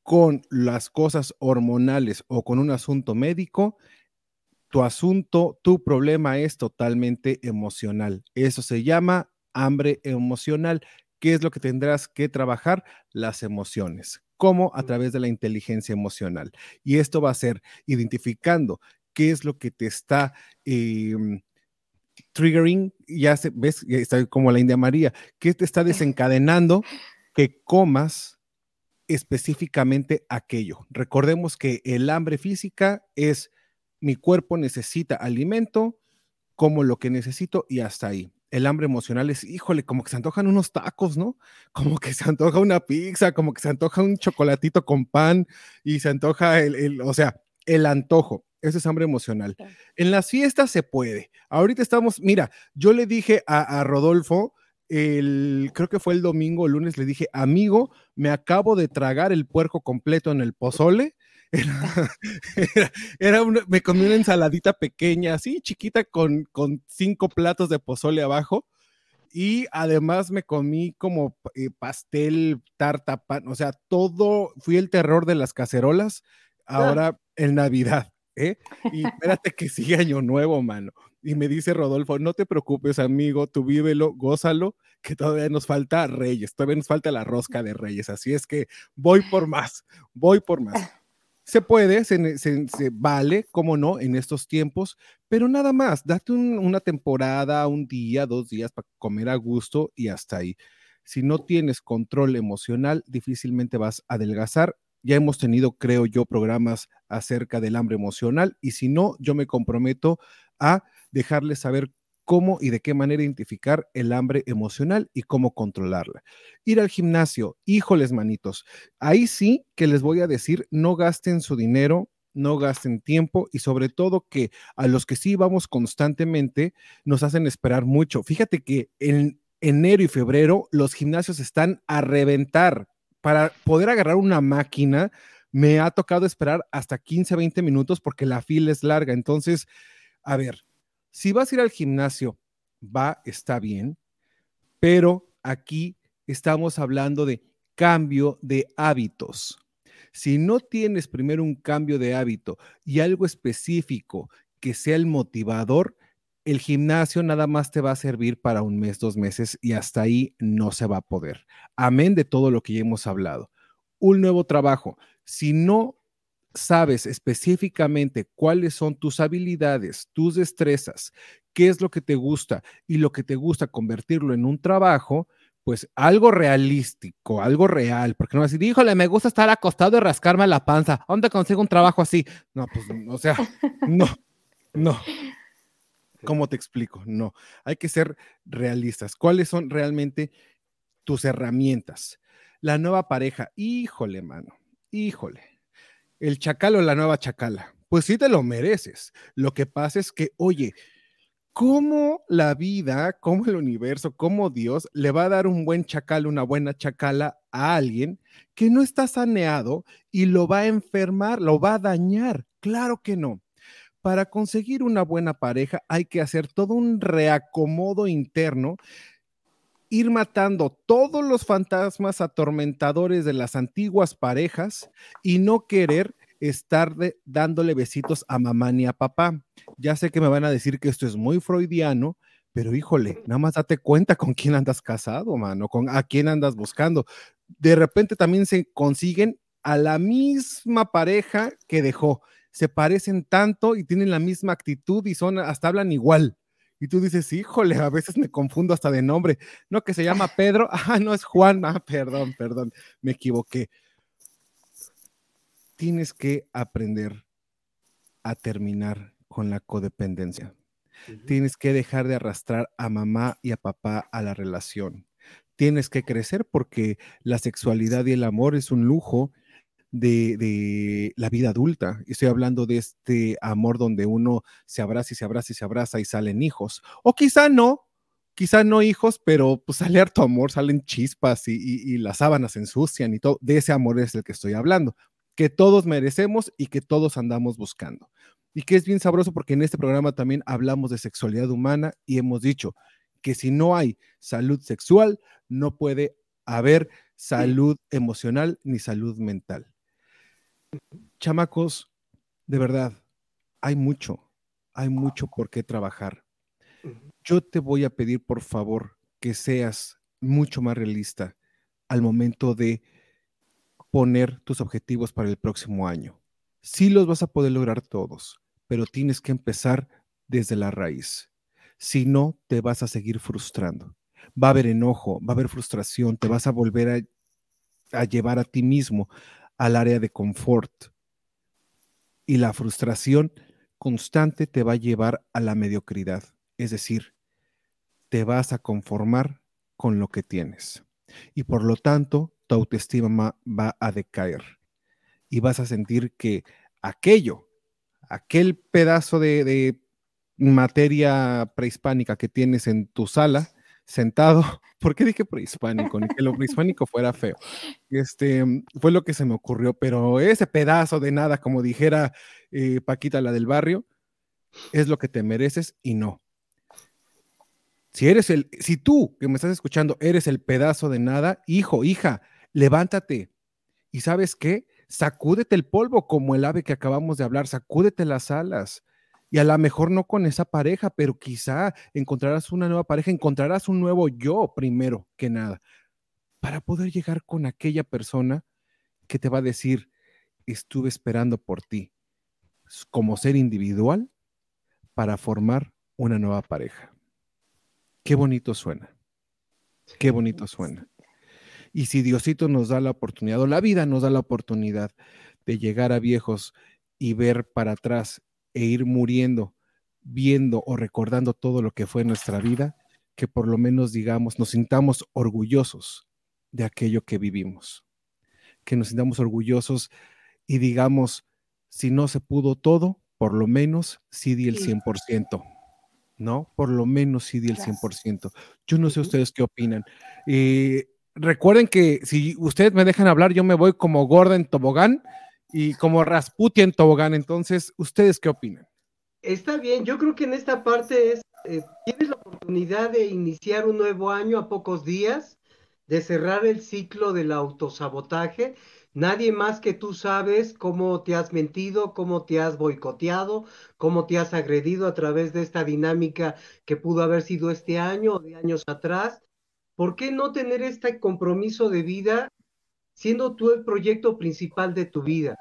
B: con las cosas hormonales o con un asunto médico, tu asunto, tu problema es totalmente emocional. Eso se llama hambre emocional. ¿Qué es lo que tendrás que trabajar? Las emociones. ¿Cómo? A través de la inteligencia emocional. Y esto va a ser identificando qué es lo que te está em, triggering, ya se, ves, está como la India María, que te está desencadenando que comas específicamente aquello. Recordemos que el hambre física es mi cuerpo necesita alimento, como lo que necesito y hasta ahí. el hambre emocional es, híjole, como que se antojan unos tacos, ¿no? Como que se antoja una pizza, como que se antoja un chocolatito con pan y se antoja el, o sea, el antojo. Eso es hambre emocional. En las fiestas se puede. Ahorita estamos, mira, yo le dije a, a Rodolfo, el, creo que fue el domingo o lunes, le dije, amigo, me acabo de tragar el puerco completo en el pozole Era, me comí una ensaladita pequeña, así chiquita, con, con cinco platos de pozole abajo. Y además me comí como eh, pastel, tarta, pan, o sea, todo, fui el terror de las cacerolas, ahora en Navidad, ¿eh? Y espérate que sigue año nuevo, mano. Y me dice Rodolfo, no te preocupes, amigo, tú vívelo, gózalo, que todavía nos falta Reyes, todavía nos falta la rosca de Reyes, así es que voy por más, voy por más. Se puede, se, vale, cómo no, en estos tiempos, pero nada más, date una temporada, un día, dos días para comer a gusto y hasta ahí. Si no tienes control emocional, difícilmente vas a adelgazar. Ya hemos tenido, creo yo, programas acerca del hambre emocional y si no, yo me comprometo a dejarles saber cómo y de qué manera identificar el hambre emocional y cómo controlarla. Ir al gimnasio, híjoles manitos, ahí sí que les voy a decir, no gasten su dinero, no gasten tiempo y sobre todo que a los que sí vamos constantemente nos hacen esperar mucho. Fíjate que en enero y febrero los gimnasios están a reventar. Para poder agarrar una máquina, me ha tocado esperar hasta 15, 20 minutos porque la fila es larga. Entonces, a ver, si vas a ir al gimnasio, va, está bien, pero aquí estamos hablando de cambio de hábitos. Si no tienes primero un cambio de hábito y algo específico que sea el motivador, el gimnasio nada más te va a servir para un mes, dos meses y hasta ahí no se va a poder. Amén de todo lo que ya hemos hablado. Un nuevo trabajo. Si no sabes específicamente cuáles son tus habilidades, tus destrezas, qué es lo que te gusta y lo que te gusta convertirlo en un trabajo, pues algo realístico, algo real, porque no vas a decir, híjole, me gusta estar acostado y rascarme la panza, ¿dónde consigo un trabajo así? No, pues, o sea, no, no. ¿Cómo te explico? No, hay que ser realistas. ¿Cuáles son realmente tus herramientas? La nueva pareja, híjole, mano, híjole el chacal o la nueva chacala. Pues sí te lo mereces. Lo que pasa es que, oye, ¿cómo la vida, cómo el universo, cómo Dios le va a dar un buen chacal, una buena chacala a alguien que no está saneado y lo va a enfermar, lo va a dañar? Claro que no. Para conseguir una buena pareja hay que hacer todo un reacomodo interno ir matando todos los fantasmas atormentadores de las antiguas parejas y no querer estar dándole besitos a mamá ni a papá. Ya sé que me van a decir que esto es muy freudiano, pero híjole, nada más date cuenta con quién andas casado, mano, con a quién andas buscando. De repente también se consiguen a la misma pareja que dejó. Se parecen tanto y tienen la misma actitud y son hasta hablan igual. Y tú dices, híjole, a veces me confundo hasta de nombre. No, que se llama Pedro. Ah, no es Juan. Ah, perdón, perdón, me equivoqué. Tienes que aprender a terminar con la codependencia. Tienes que dejar de arrastrar a mamá y a papá a la relación. Tienes que crecer porque la sexualidad y el amor es un lujo de, la vida adulta. Estoy hablando de este amor donde uno se abraza y se abraza y se abraza y salen hijos. O quizá no, quizá no hijos, pero pues sale harto amor, salen chispas y, y, las sábanas se ensucian y todo. De ese amor es el que estoy hablando, que todos merecemos y que todos andamos buscando. Y que es bien sabroso porque en este programa también hablamos de sexualidad humana y hemos dicho que si no hay salud sexual, no puede haber salud emocional ni salud mental. Chamacos, de verdad, hay mucho, hay mucho por qué trabajar. Yo te voy a pedir, por favor, que seas mucho más realista al momento de poner tus objetivos para el próximo año. Sí los vas a poder lograr todos, pero tienes que empezar desde la raíz. Si no, te vas a seguir frustrando. Va a haber enojo, va a haber frustración, te vas a volver a, a llevar a ti mismo al área de confort. Y la frustración constante te va a llevar a la mediocridad. Es decir, te vas a conformar con lo que tienes. Y por lo tanto, tu autoestima va a decaer. Y vas a sentir que aquello, aquel pedazo de, materia prehispánica que tienes en tu sala, sentado, ¿por qué dije prehispánico? Ni que lo prehispánico fuera feo. Este fue lo que se me ocurrió, pero ese pedazo de nada, como dijera eh, Paquita, la del barrio, es lo que te mereces y no. Si eres el, si tú que me estás escuchando eres el pedazo de nada, hijo, hija, levántate. ¿Y sabes qué? Sacúdete el polvo como el ave que acabamos de hablar, sacúdete las alas. Y a lo mejor no con esa pareja, pero quizá encontrarás una nueva pareja, encontrarás un nuevo yo primero que nada, para poder llegar con aquella persona que te va a decir, estuve esperando por ti como ser individual para formar una nueva pareja. Qué bonito suena. Qué bonito suena. Y si Diosito nos da la oportunidad, o la vida nos da la oportunidad de llegar a viejos y ver para atrás e ir muriendo, viendo o recordando todo lo que fue nuestra vida, que por lo menos digamos, nos sintamos orgullosos de aquello que vivimos. Que nos sintamos orgullosos y digamos, si no se pudo todo, por lo menos sí di el 100%. ¿no? Por lo menos sí di el 100%. Yo no sé ustedes qué opinan. Eh, recuerden que si ustedes me dejan hablar, yo me voy como gorda en tobogán y como Rasputia en tobogán. Entonces, ¿ustedes qué opinan?
C: Está bien, yo creo que en esta parte es, eh, tienes la oportunidad de iniciar un nuevo año a pocos días, de cerrar el ciclo del autosabotaje Nadie más que tú sabes cómo te has mentido, cómo te has boicoteado, cómo te has agredido a través de esta dinámica que pudo haber sido este año o de años atrás. ¿Por qué no tener este compromiso de vida siendo tú el proyecto principal de tu vida?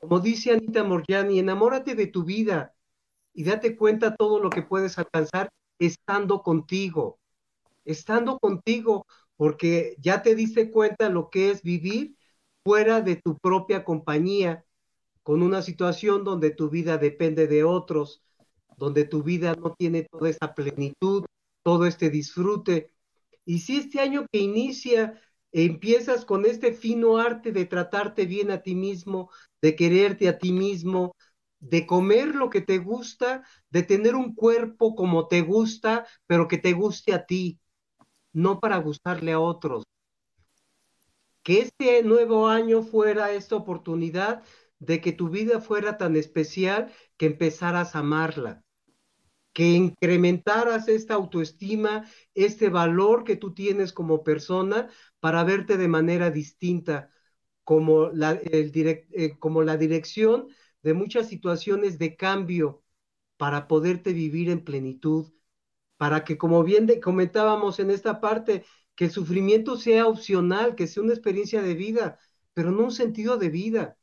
C: Como dice Anita Morgiani, enamórate de tu vida y date cuenta todo lo que puedes alcanzar estando contigo, estando contigo, porque ya te diste cuenta lo que es vivir fuera de tu propia compañía, con una situación donde tu vida depende de otros, donde tu vida no tiene toda esta plenitud, todo este disfrute. Y si este año que inicia empiezas con este fino arte de tratarte bien a ti mismo, de quererte a ti mismo, de comer lo que te gusta, de tener un cuerpo como te gusta, pero que te guste a ti, no para gustarle a otros. Que este nuevo año fuera esta oportunidad de que tu vida fuera tan especial que empezaras a amarla, que incrementaras esta autoestima, este valor que tú tienes como persona para verte de manera distinta, como la, el eh, como la dirección de muchas situaciones de cambio para poderte vivir en plenitud, para que, como bien comentábamos en esta parte, que el sufrimiento sea opcional, que sea una experiencia de vida, pero no un sentido de vida.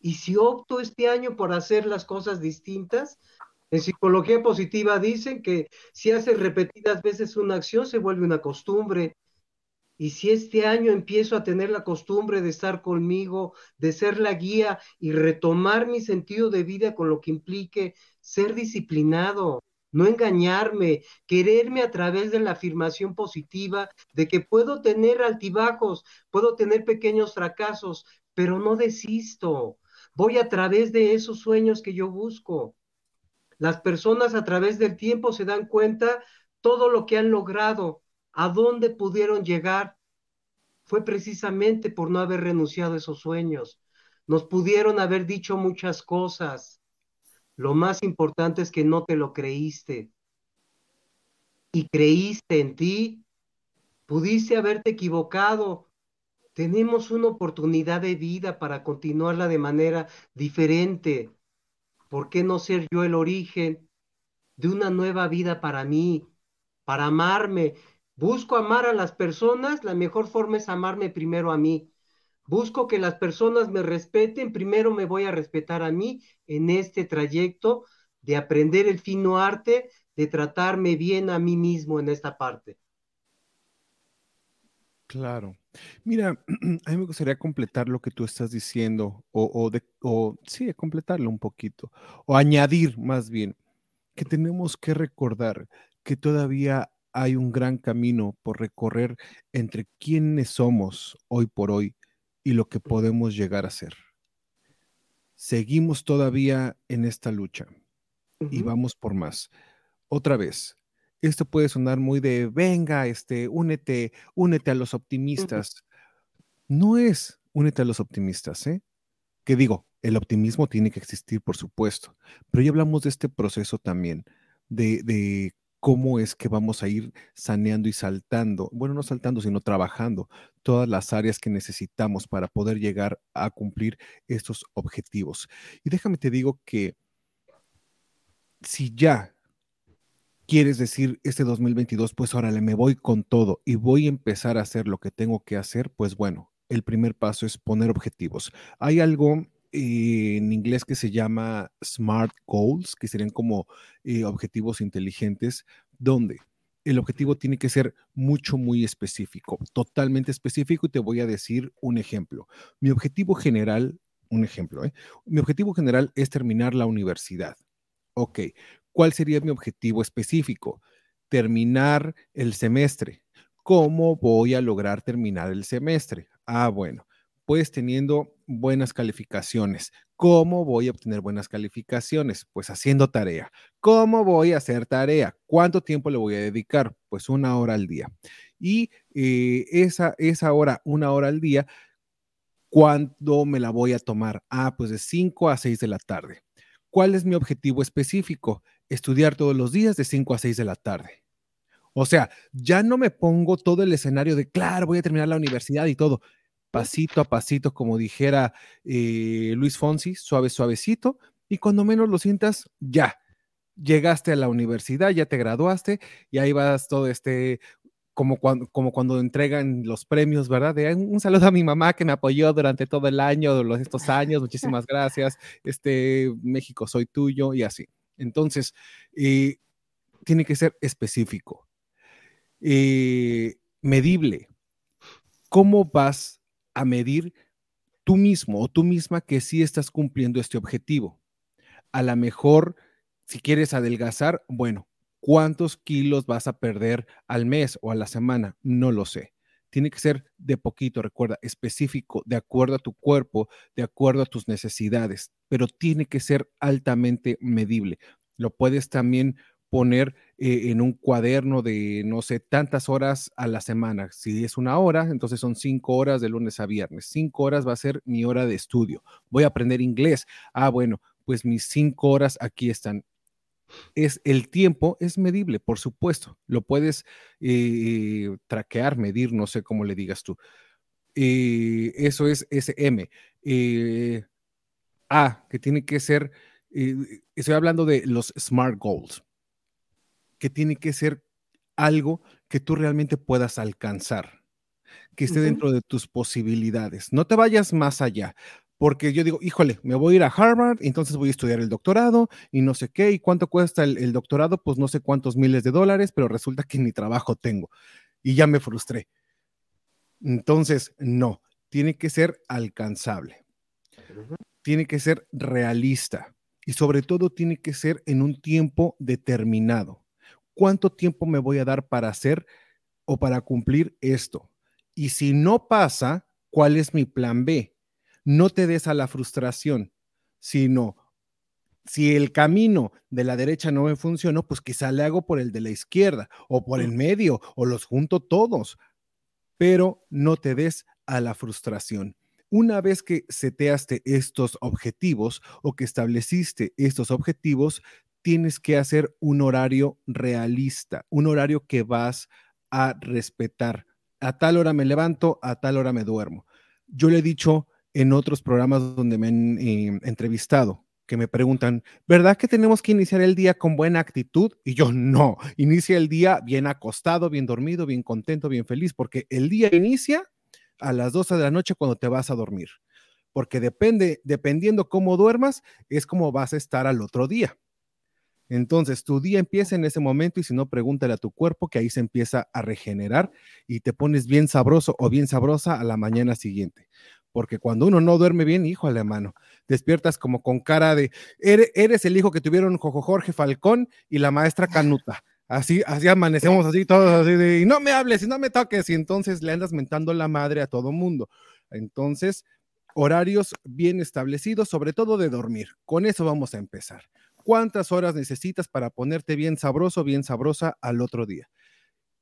C: Y si opto este año por hacer las cosas distintas, en psicología positiva dicen que si haces repetidas veces una acción se vuelve una costumbre. Y si este año empiezo a tener la costumbre de estar conmigo, de ser la guía y retomar mi sentido de vida con lo que implique ser disciplinado, no engañarme, quererme a través de la afirmación positiva de que puedo tener altibajos, puedo tener pequeños fracasos, pero no desisto. Voy a través de esos sueños que yo busco. Las personas a través del tiempo se dan cuenta todo lo que han logrado, a dónde pudieron llegar. Fue precisamente por no haber renunciado a esos sueños. Nos pudieron haber dicho muchas cosas, lo más importante es que no te lo creíste. Y creíste en ti. Pudiste haberte equivocado. Tenemos una oportunidad de vida para continuarla de manera diferente. ¿Por qué no ser yo el origen de una nueva vida para mí, para amarme? Busco amar a las personas, la mejor forma es amarme primero a mí busco que las personas me respeten, primero me voy a respetar a mí en este trayecto de aprender el fino arte, de tratarme bien a mí mismo en esta parte.
B: Claro. Mira, a mí me gustaría completar lo que tú estás diciendo, o, de, o sí, completarlo un poquito, o añadir más bien, que tenemos que recordar que todavía hay un gran camino por recorrer entre quiénes somos hoy por hoy y lo que podemos llegar a ser. Seguimos todavía en esta lucha y vamos por más. Otra vez, esto puede sonar muy de, venga, este, únete, únete a los optimistas. No es únete a los optimistas, ¿eh? Que digo, el optimismo tiene que existir, por supuesto, pero ya hablamos de este proceso también, de, de cómo es que vamos a ir saneando y saltando, bueno, no saltando, sino trabajando todas las áreas que necesitamos para poder llegar a cumplir estos objetivos. Y déjame te digo que si ya quieres decir este 2022, pues órale, me voy con todo y voy a empezar a hacer lo que tengo que hacer, pues bueno, el primer paso es poner objetivos. Hay algo en inglés que se llama SMART Goals, que serían como eh, objetivos inteligentes, donde el objetivo tiene que ser mucho, muy específico, totalmente específico, y te voy a decir un ejemplo. Mi objetivo general, un ejemplo, ¿eh? mi objetivo general es terminar la universidad. Ok, ¿cuál sería mi objetivo específico? Terminar el semestre. ¿Cómo voy a lograr terminar el semestre? Ah, bueno, pues teniendo buenas calificaciones. ¿Cómo voy a obtener buenas calificaciones? Pues haciendo tarea. ¿Cómo voy a hacer tarea? ¿Cuánto tiempo le voy a dedicar? Pues una hora al día. Y eh, esa, esa hora, una hora al día, ¿cuándo me la voy a tomar? Ah, pues de 5 a 6 de la tarde. ¿Cuál es mi objetivo específico? Estudiar todos los días de 5 a 6 de la tarde. O sea, ya no me pongo todo el escenario de, claro, voy a terminar la universidad y todo pasito a pasito, como dijera eh, Luis Fonsi, suave, suavecito, y cuando menos lo sientas, ya, llegaste a la universidad, ya te graduaste, y ahí vas todo este, como cuando, como cuando entregan los premios, ¿verdad? De, un saludo a mi mamá que me apoyó durante todo el año, los, estos años, muchísimas gracias, este, México, soy tuyo, y así. Entonces, eh, tiene que ser específico, eh, medible. ¿Cómo vas a medir tú mismo o tú misma que sí estás cumpliendo este objetivo. A lo mejor, si quieres adelgazar, bueno, ¿cuántos kilos vas a perder al mes o a la semana? No lo sé. Tiene que ser de poquito, recuerda, específico, de acuerdo a tu cuerpo, de acuerdo a tus necesidades, pero tiene que ser altamente medible. Lo puedes también poner eh, en un cuaderno de, no sé, tantas horas a la semana. Si es una hora, entonces son cinco horas de lunes a viernes. Cinco horas va a ser mi hora de estudio. Voy a aprender inglés. Ah, bueno, pues mis cinco horas aquí están. Es el tiempo, es medible, por supuesto. Lo puedes eh, traquear, medir, no sé cómo le digas tú. Eh, eso es SM. A, que tiene que ser, estoy hablando de los SMART Goals que tiene que ser algo que tú realmente puedas alcanzar, que esté dentro de tus posibilidades. No te vayas más allá, porque yo digo, híjole, me voy a ir a Harvard, entonces voy a estudiar el doctorado y no sé qué, y cuánto cuesta el, doctorado, pues no sé cuántos miles de dólares, pero resulta que ni trabajo tengo y ya me frustré. Entonces, no, tiene que ser alcanzable, tiene que ser realista y sobre todo tiene que ser en un tiempo determinado cuánto tiempo me voy a dar para hacer o para cumplir esto. Y si no pasa, ¿cuál es mi plan B? No te des a la frustración, sino si el camino de la derecha no me funcionó, pues quizá le hago por el de la izquierda o por el medio o los junto todos, pero no te des a la frustración. Una vez que seteaste estos objetivos o que estableciste estos objetivos, tienes que hacer un horario realista, un horario que vas a respetar. A tal hora me levanto, a tal hora me duermo. Yo le he dicho en otros programas donde me han eh, entrevistado, que me preguntan, ¿verdad que tenemos que iniciar el día con buena actitud? Y yo no, inicia el día bien acostado, bien dormido, bien contento, bien feliz, porque el día inicia a las 12 de la noche cuando te vas a dormir, porque depende, dependiendo cómo duermas, es como vas a estar al otro día. Entonces, tu día empieza en ese momento y si no, pregúntale a tu cuerpo que ahí se empieza a regenerar y te pones bien sabroso o bien sabrosa a la mañana siguiente. Porque cuando uno no duerme bien, hijo la mano, despiertas como con cara de, eres, el hijo que tuvieron Jorge Falcón y la maestra Canuta. Así, así amanecemos así todos así de, y no me hables y no me toques, y entonces le andas mentando la madre a todo mundo. Entonces, horarios bien establecidos, sobre todo de dormir. Con eso vamos a empezar. ¿Cuántas horas necesitas para ponerte bien sabroso, bien sabrosa al otro día?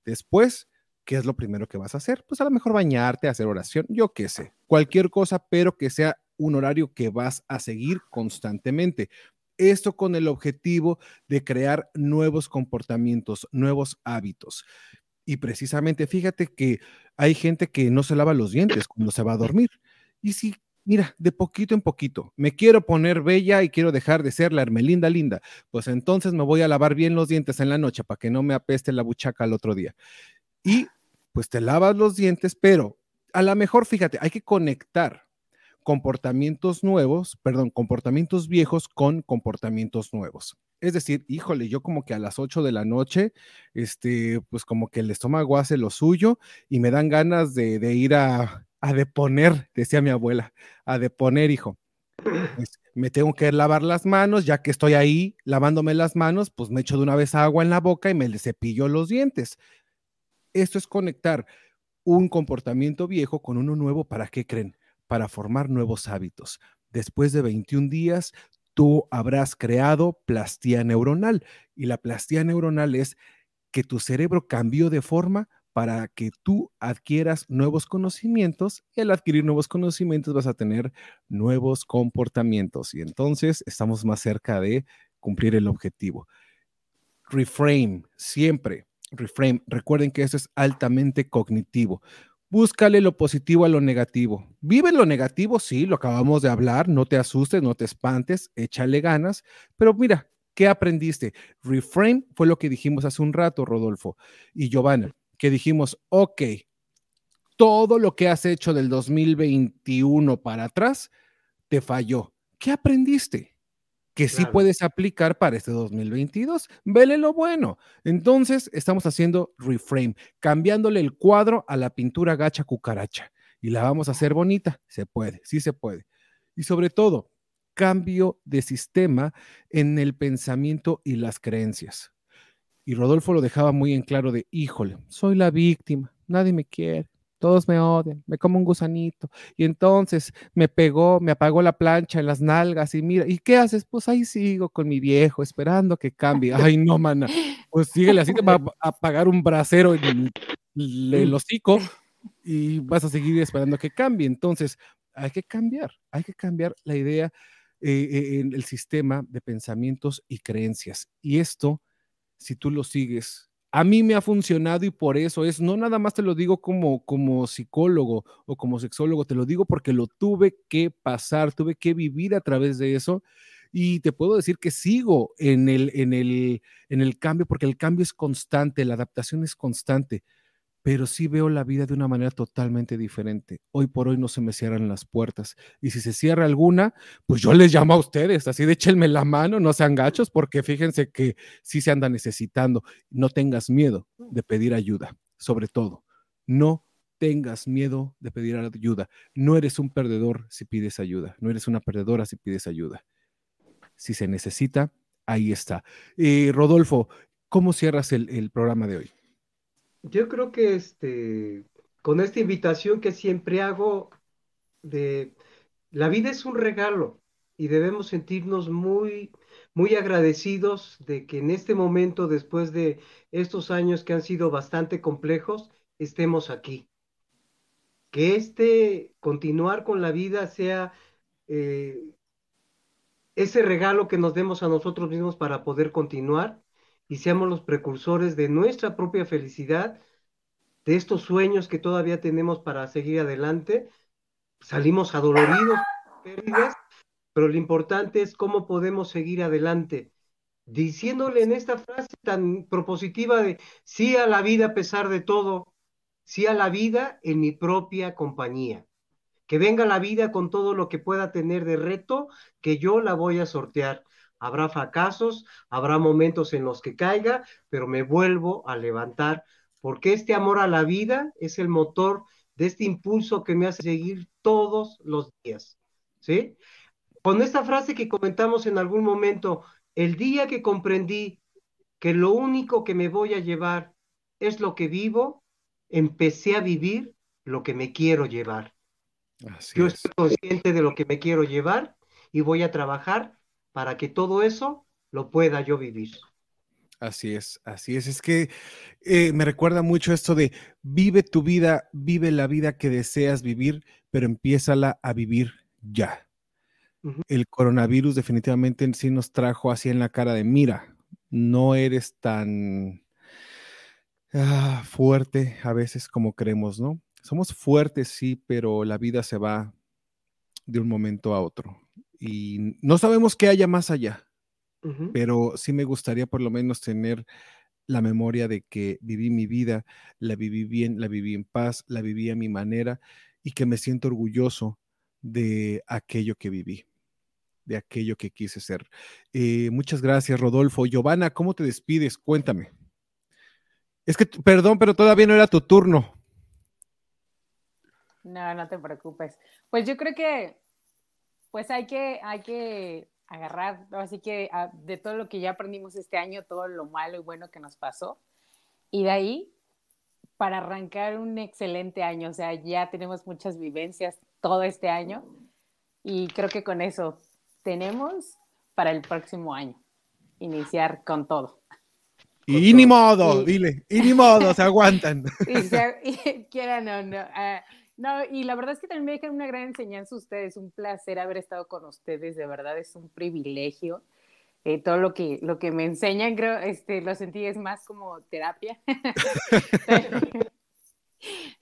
B: Después, ¿qué es lo primero que vas a hacer? Pues a lo mejor bañarte, hacer oración, yo qué sé, cualquier cosa, pero que sea un horario que vas a seguir constantemente. Esto con el objetivo de crear nuevos comportamientos, nuevos hábitos. Y precisamente fíjate que hay gente que no se lava los dientes cuando se va a dormir. Y si, mira, de poquito en poquito, me quiero poner bella y quiero dejar de ser la hermelinda linda, pues entonces me voy a lavar bien los dientes en la noche para que no me apeste la buchaca al otro día. Y pues te lavas los dientes, pero a lo mejor, fíjate, hay que conectar comportamientos nuevos, perdón, comportamientos viejos con comportamientos nuevos. Es decir, híjole, yo como que a las 8 de la noche, este, pues como que el estómago hace lo suyo y me dan ganas de, ir a, a, deponer, decía mi abuela, a deponer, hijo. Pues me tengo que lavar las manos, ya que estoy ahí lavándome las manos, pues me echo de una vez agua en la boca y me cepillo los dientes. Esto es conectar un comportamiento viejo con uno nuevo, ¿para qué creen? para formar nuevos hábitos. Después de 21 días, tú habrás creado plastía neuronal y la plastía neuronal es que tu cerebro cambió de forma para que tú adquieras nuevos conocimientos y al adquirir nuevos conocimientos vas a tener nuevos comportamientos y entonces estamos más cerca de cumplir el objetivo. Reframe, siempre, reframe. Recuerden que eso es altamente cognitivo. Búscale lo positivo a lo negativo. Vive lo negativo, sí, lo acabamos de hablar, no te asustes, no te espantes, échale ganas, pero mira, ¿qué aprendiste? Reframe fue lo que dijimos hace un rato, Rodolfo y Giovanna, que dijimos, ok, todo lo que has hecho del 2021 para atrás te falló. ¿Qué aprendiste? Que sí puedes aplicar para este 2022. Vele lo bueno. Entonces, estamos haciendo reframe, cambiándole el cuadro a la pintura gacha cucaracha y la vamos a hacer bonita. Se puede, sí se puede. Y sobre todo, cambio de sistema en el pensamiento y las creencias. Y Rodolfo lo dejaba muy en claro de, híjole, soy la víctima, nadie me quiere, todos me odian, me como un gusanito. Y entonces me pegó, me apagó la plancha en las nalgas y mira, ¿y qué haces? Pues ahí sigo con mi viejo esperando que cambie. Ay, no, mana. Pues síguele así, te va a apagar un brasero en el, hocico y vas a seguir esperando que cambie. Entonces, hay que cambiar, hay que cambiar la idea eh, eh, en el sistema de pensamientos y creencias. Y esto, si tú lo sigues a mí me ha funcionado y por eso es, no nada más te lo digo como, como psicólogo o como sexólogo, te lo digo porque lo tuve que pasar, tuve que vivir a través de eso y te puedo decir que sigo en el, en el, en el cambio porque el cambio es constante, la adaptación es constante pero sí veo la vida de una manera totalmente diferente. Hoy por hoy no se me cierran las puertas. Y si se cierra alguna, pues yo les llamo a ustedes, así de échenme la mano, no sean gachos, porque fíjense que sí se anda necesitando. No tengas miedo de pedir ayuda, sobre todo. No tengas miedo de pedir ayuda. No eres un perdedor si pides ayuda. No eres una perdedora si pides ayuda. Si se necesita, ahí está. Rodolfo, ¿cómo cierras el programa de hoy?
C: Yo creo que este, con esta invitación que siempre hago de la vida es un regalo y debemos sentirnos muy, muy agradecidos de que en este momento, después de estos años que han sido bastante complejos, estemos aquí. Que este continuar con la vida sea eh, ese regalo que nos demos a nosotros mismos para poder continuar y seamos los precursores de nuestra propia felicidad, de estos sueños que todavía tenemos para seguir adelante. Salimos adoloridos, pérdidas, pero lo importante es cómo podemos seguir adelante. Diciéndole en esta frase tan propositiva de sí a la vida a pesar de todo, sí a la vida en mi propia compañía. Que venga la vida con todo lo que pueda tener de reto, que yo la voy a sortear. Habrá fracasos, habrá momentos en los que caiga, pero me vuelvo a levantar, porque este amor a la vida es el motor de este impulso que me hace seguir todos los días. ¿Sí? Con esta frase que comentamos en algún momento, el día que comprendí que lo único que me voy a llevar es lo que vivo, empecé a vivir lo que me quiero llevar.
B: Así
C: Yo
B: es.
C: estoy consciente de lo que me quiero llevar y voy a trabajar para que todo eso lo pueda yo vivir.
B: Así es, así es. Es que eh, me recuerda mucho esto de vive tu vida, vive la vida que deseas vivir, pero empiézala a vivir ya. El coronavirus definitivamente en sí nos trajo así en la cara de mira, no eres tan ah, fuerte a veces como creemos, ¿no? Somos fuertes, sí, pero la vida se va de un momento a otro y no sabemos qué haya más allá pero sí me gustaría por lo menos tener la memoria de que viví mi vida, la viví bien, la viví en paz, la viví a mi manera y que me siento orgulloso de aquello que viví, de aquello que quise ser. Eh, muchas gracias, Rodolfo. Giovanna, ¿cómo te despides? Cuéntame. Es que, perdón, pero todavía no era tu turno.
D: No, no te preocupes. Pues yo creo que pues hay que, hay que agarrar, así que a- de todo lo que ya aprendimos este año, todo lo malo y bueno que nos pasó, y de ahí para arrancar un excelente año, o sea, ya tenemos muchas vivencias todo este año y creo que con eso tenemos para el próximo año iniciar con todo.
B: Y ni modo,
D: Y-
B: dile, y ni modo, se aguantan.
D: Y, se- y quieran o no. ah, no, y la verdad es que también me dejan una gran enseñanza ustedes. Un placer haber estado con ustedes. De verdad es un privilegio. Eh, todo lo que, lo que me enseñan, creo, este, lo sentí es más como terapia.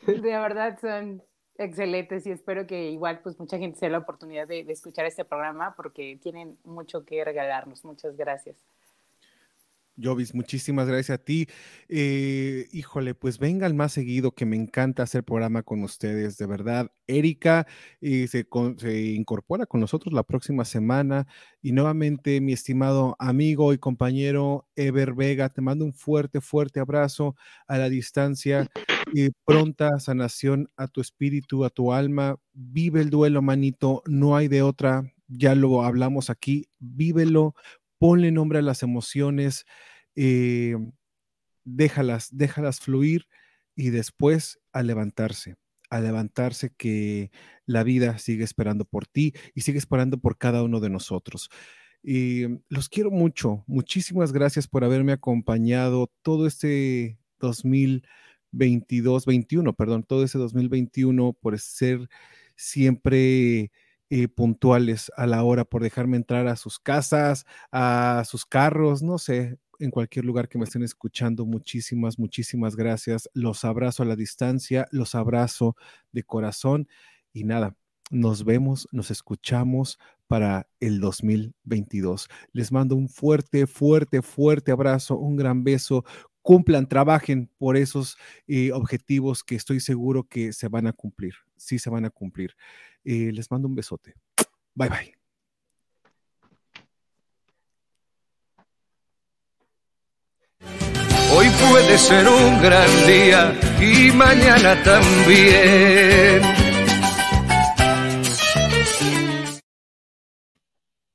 D: de verdad son excelentes y espero que igual pues mucha gente se dé la oportunidad de, de escuchar este programa porque tienen mucho que regalarnos. Muchas gracias.
B: Jovis, muchísimas gracias a ti. Eh, híjole, pues vengan más seguido, que me encanta hacer programa con ustedes, de verdad. Erika eh, se, con- se incorpora con nosotros la próxima semana. Y nuevamente, mi estimado amigo y compañero Ever Vega, te mando un fuerte, fuerte abrazo a la distancia. y pronta sanación a tu espíritu, a tu alma. Vive el duelo, manito, no hay de otra. Ya lo hablamos aquí, vívelo, ponle nombre a las emociones, eh, déjalas, déjalas fluir y después a levantarse, a levantarse que la vida sigue esperando por ti y sigue esperando por cada uno de nosotros. Y los quiero mucho, muchísimas gracias por haberme acompañado todo este 2022, 21, perdón, todo ese 2021, por ser siempre eh, puntuales a la hora, por dejarme entrar a sus casas, a sus carros, no sé, en cualquier lugar que me estén escuchando. Muchísimas, muchísimas gracias. Los abrazo a la distancia, los abrazo de corazón y nada, nos vemos, nos escuchamos para el 2022. Les mando un fuerte, fuerte, fuerte abrazo, un gran beso. Cumplan, trabajen por esos eh, objetivos que estoy seguro que se van a cumplir. Sí, se van a cumplir. Eh, les mando un besote. Bye bye.
E: Hoy puede ser un gran día y mañana también.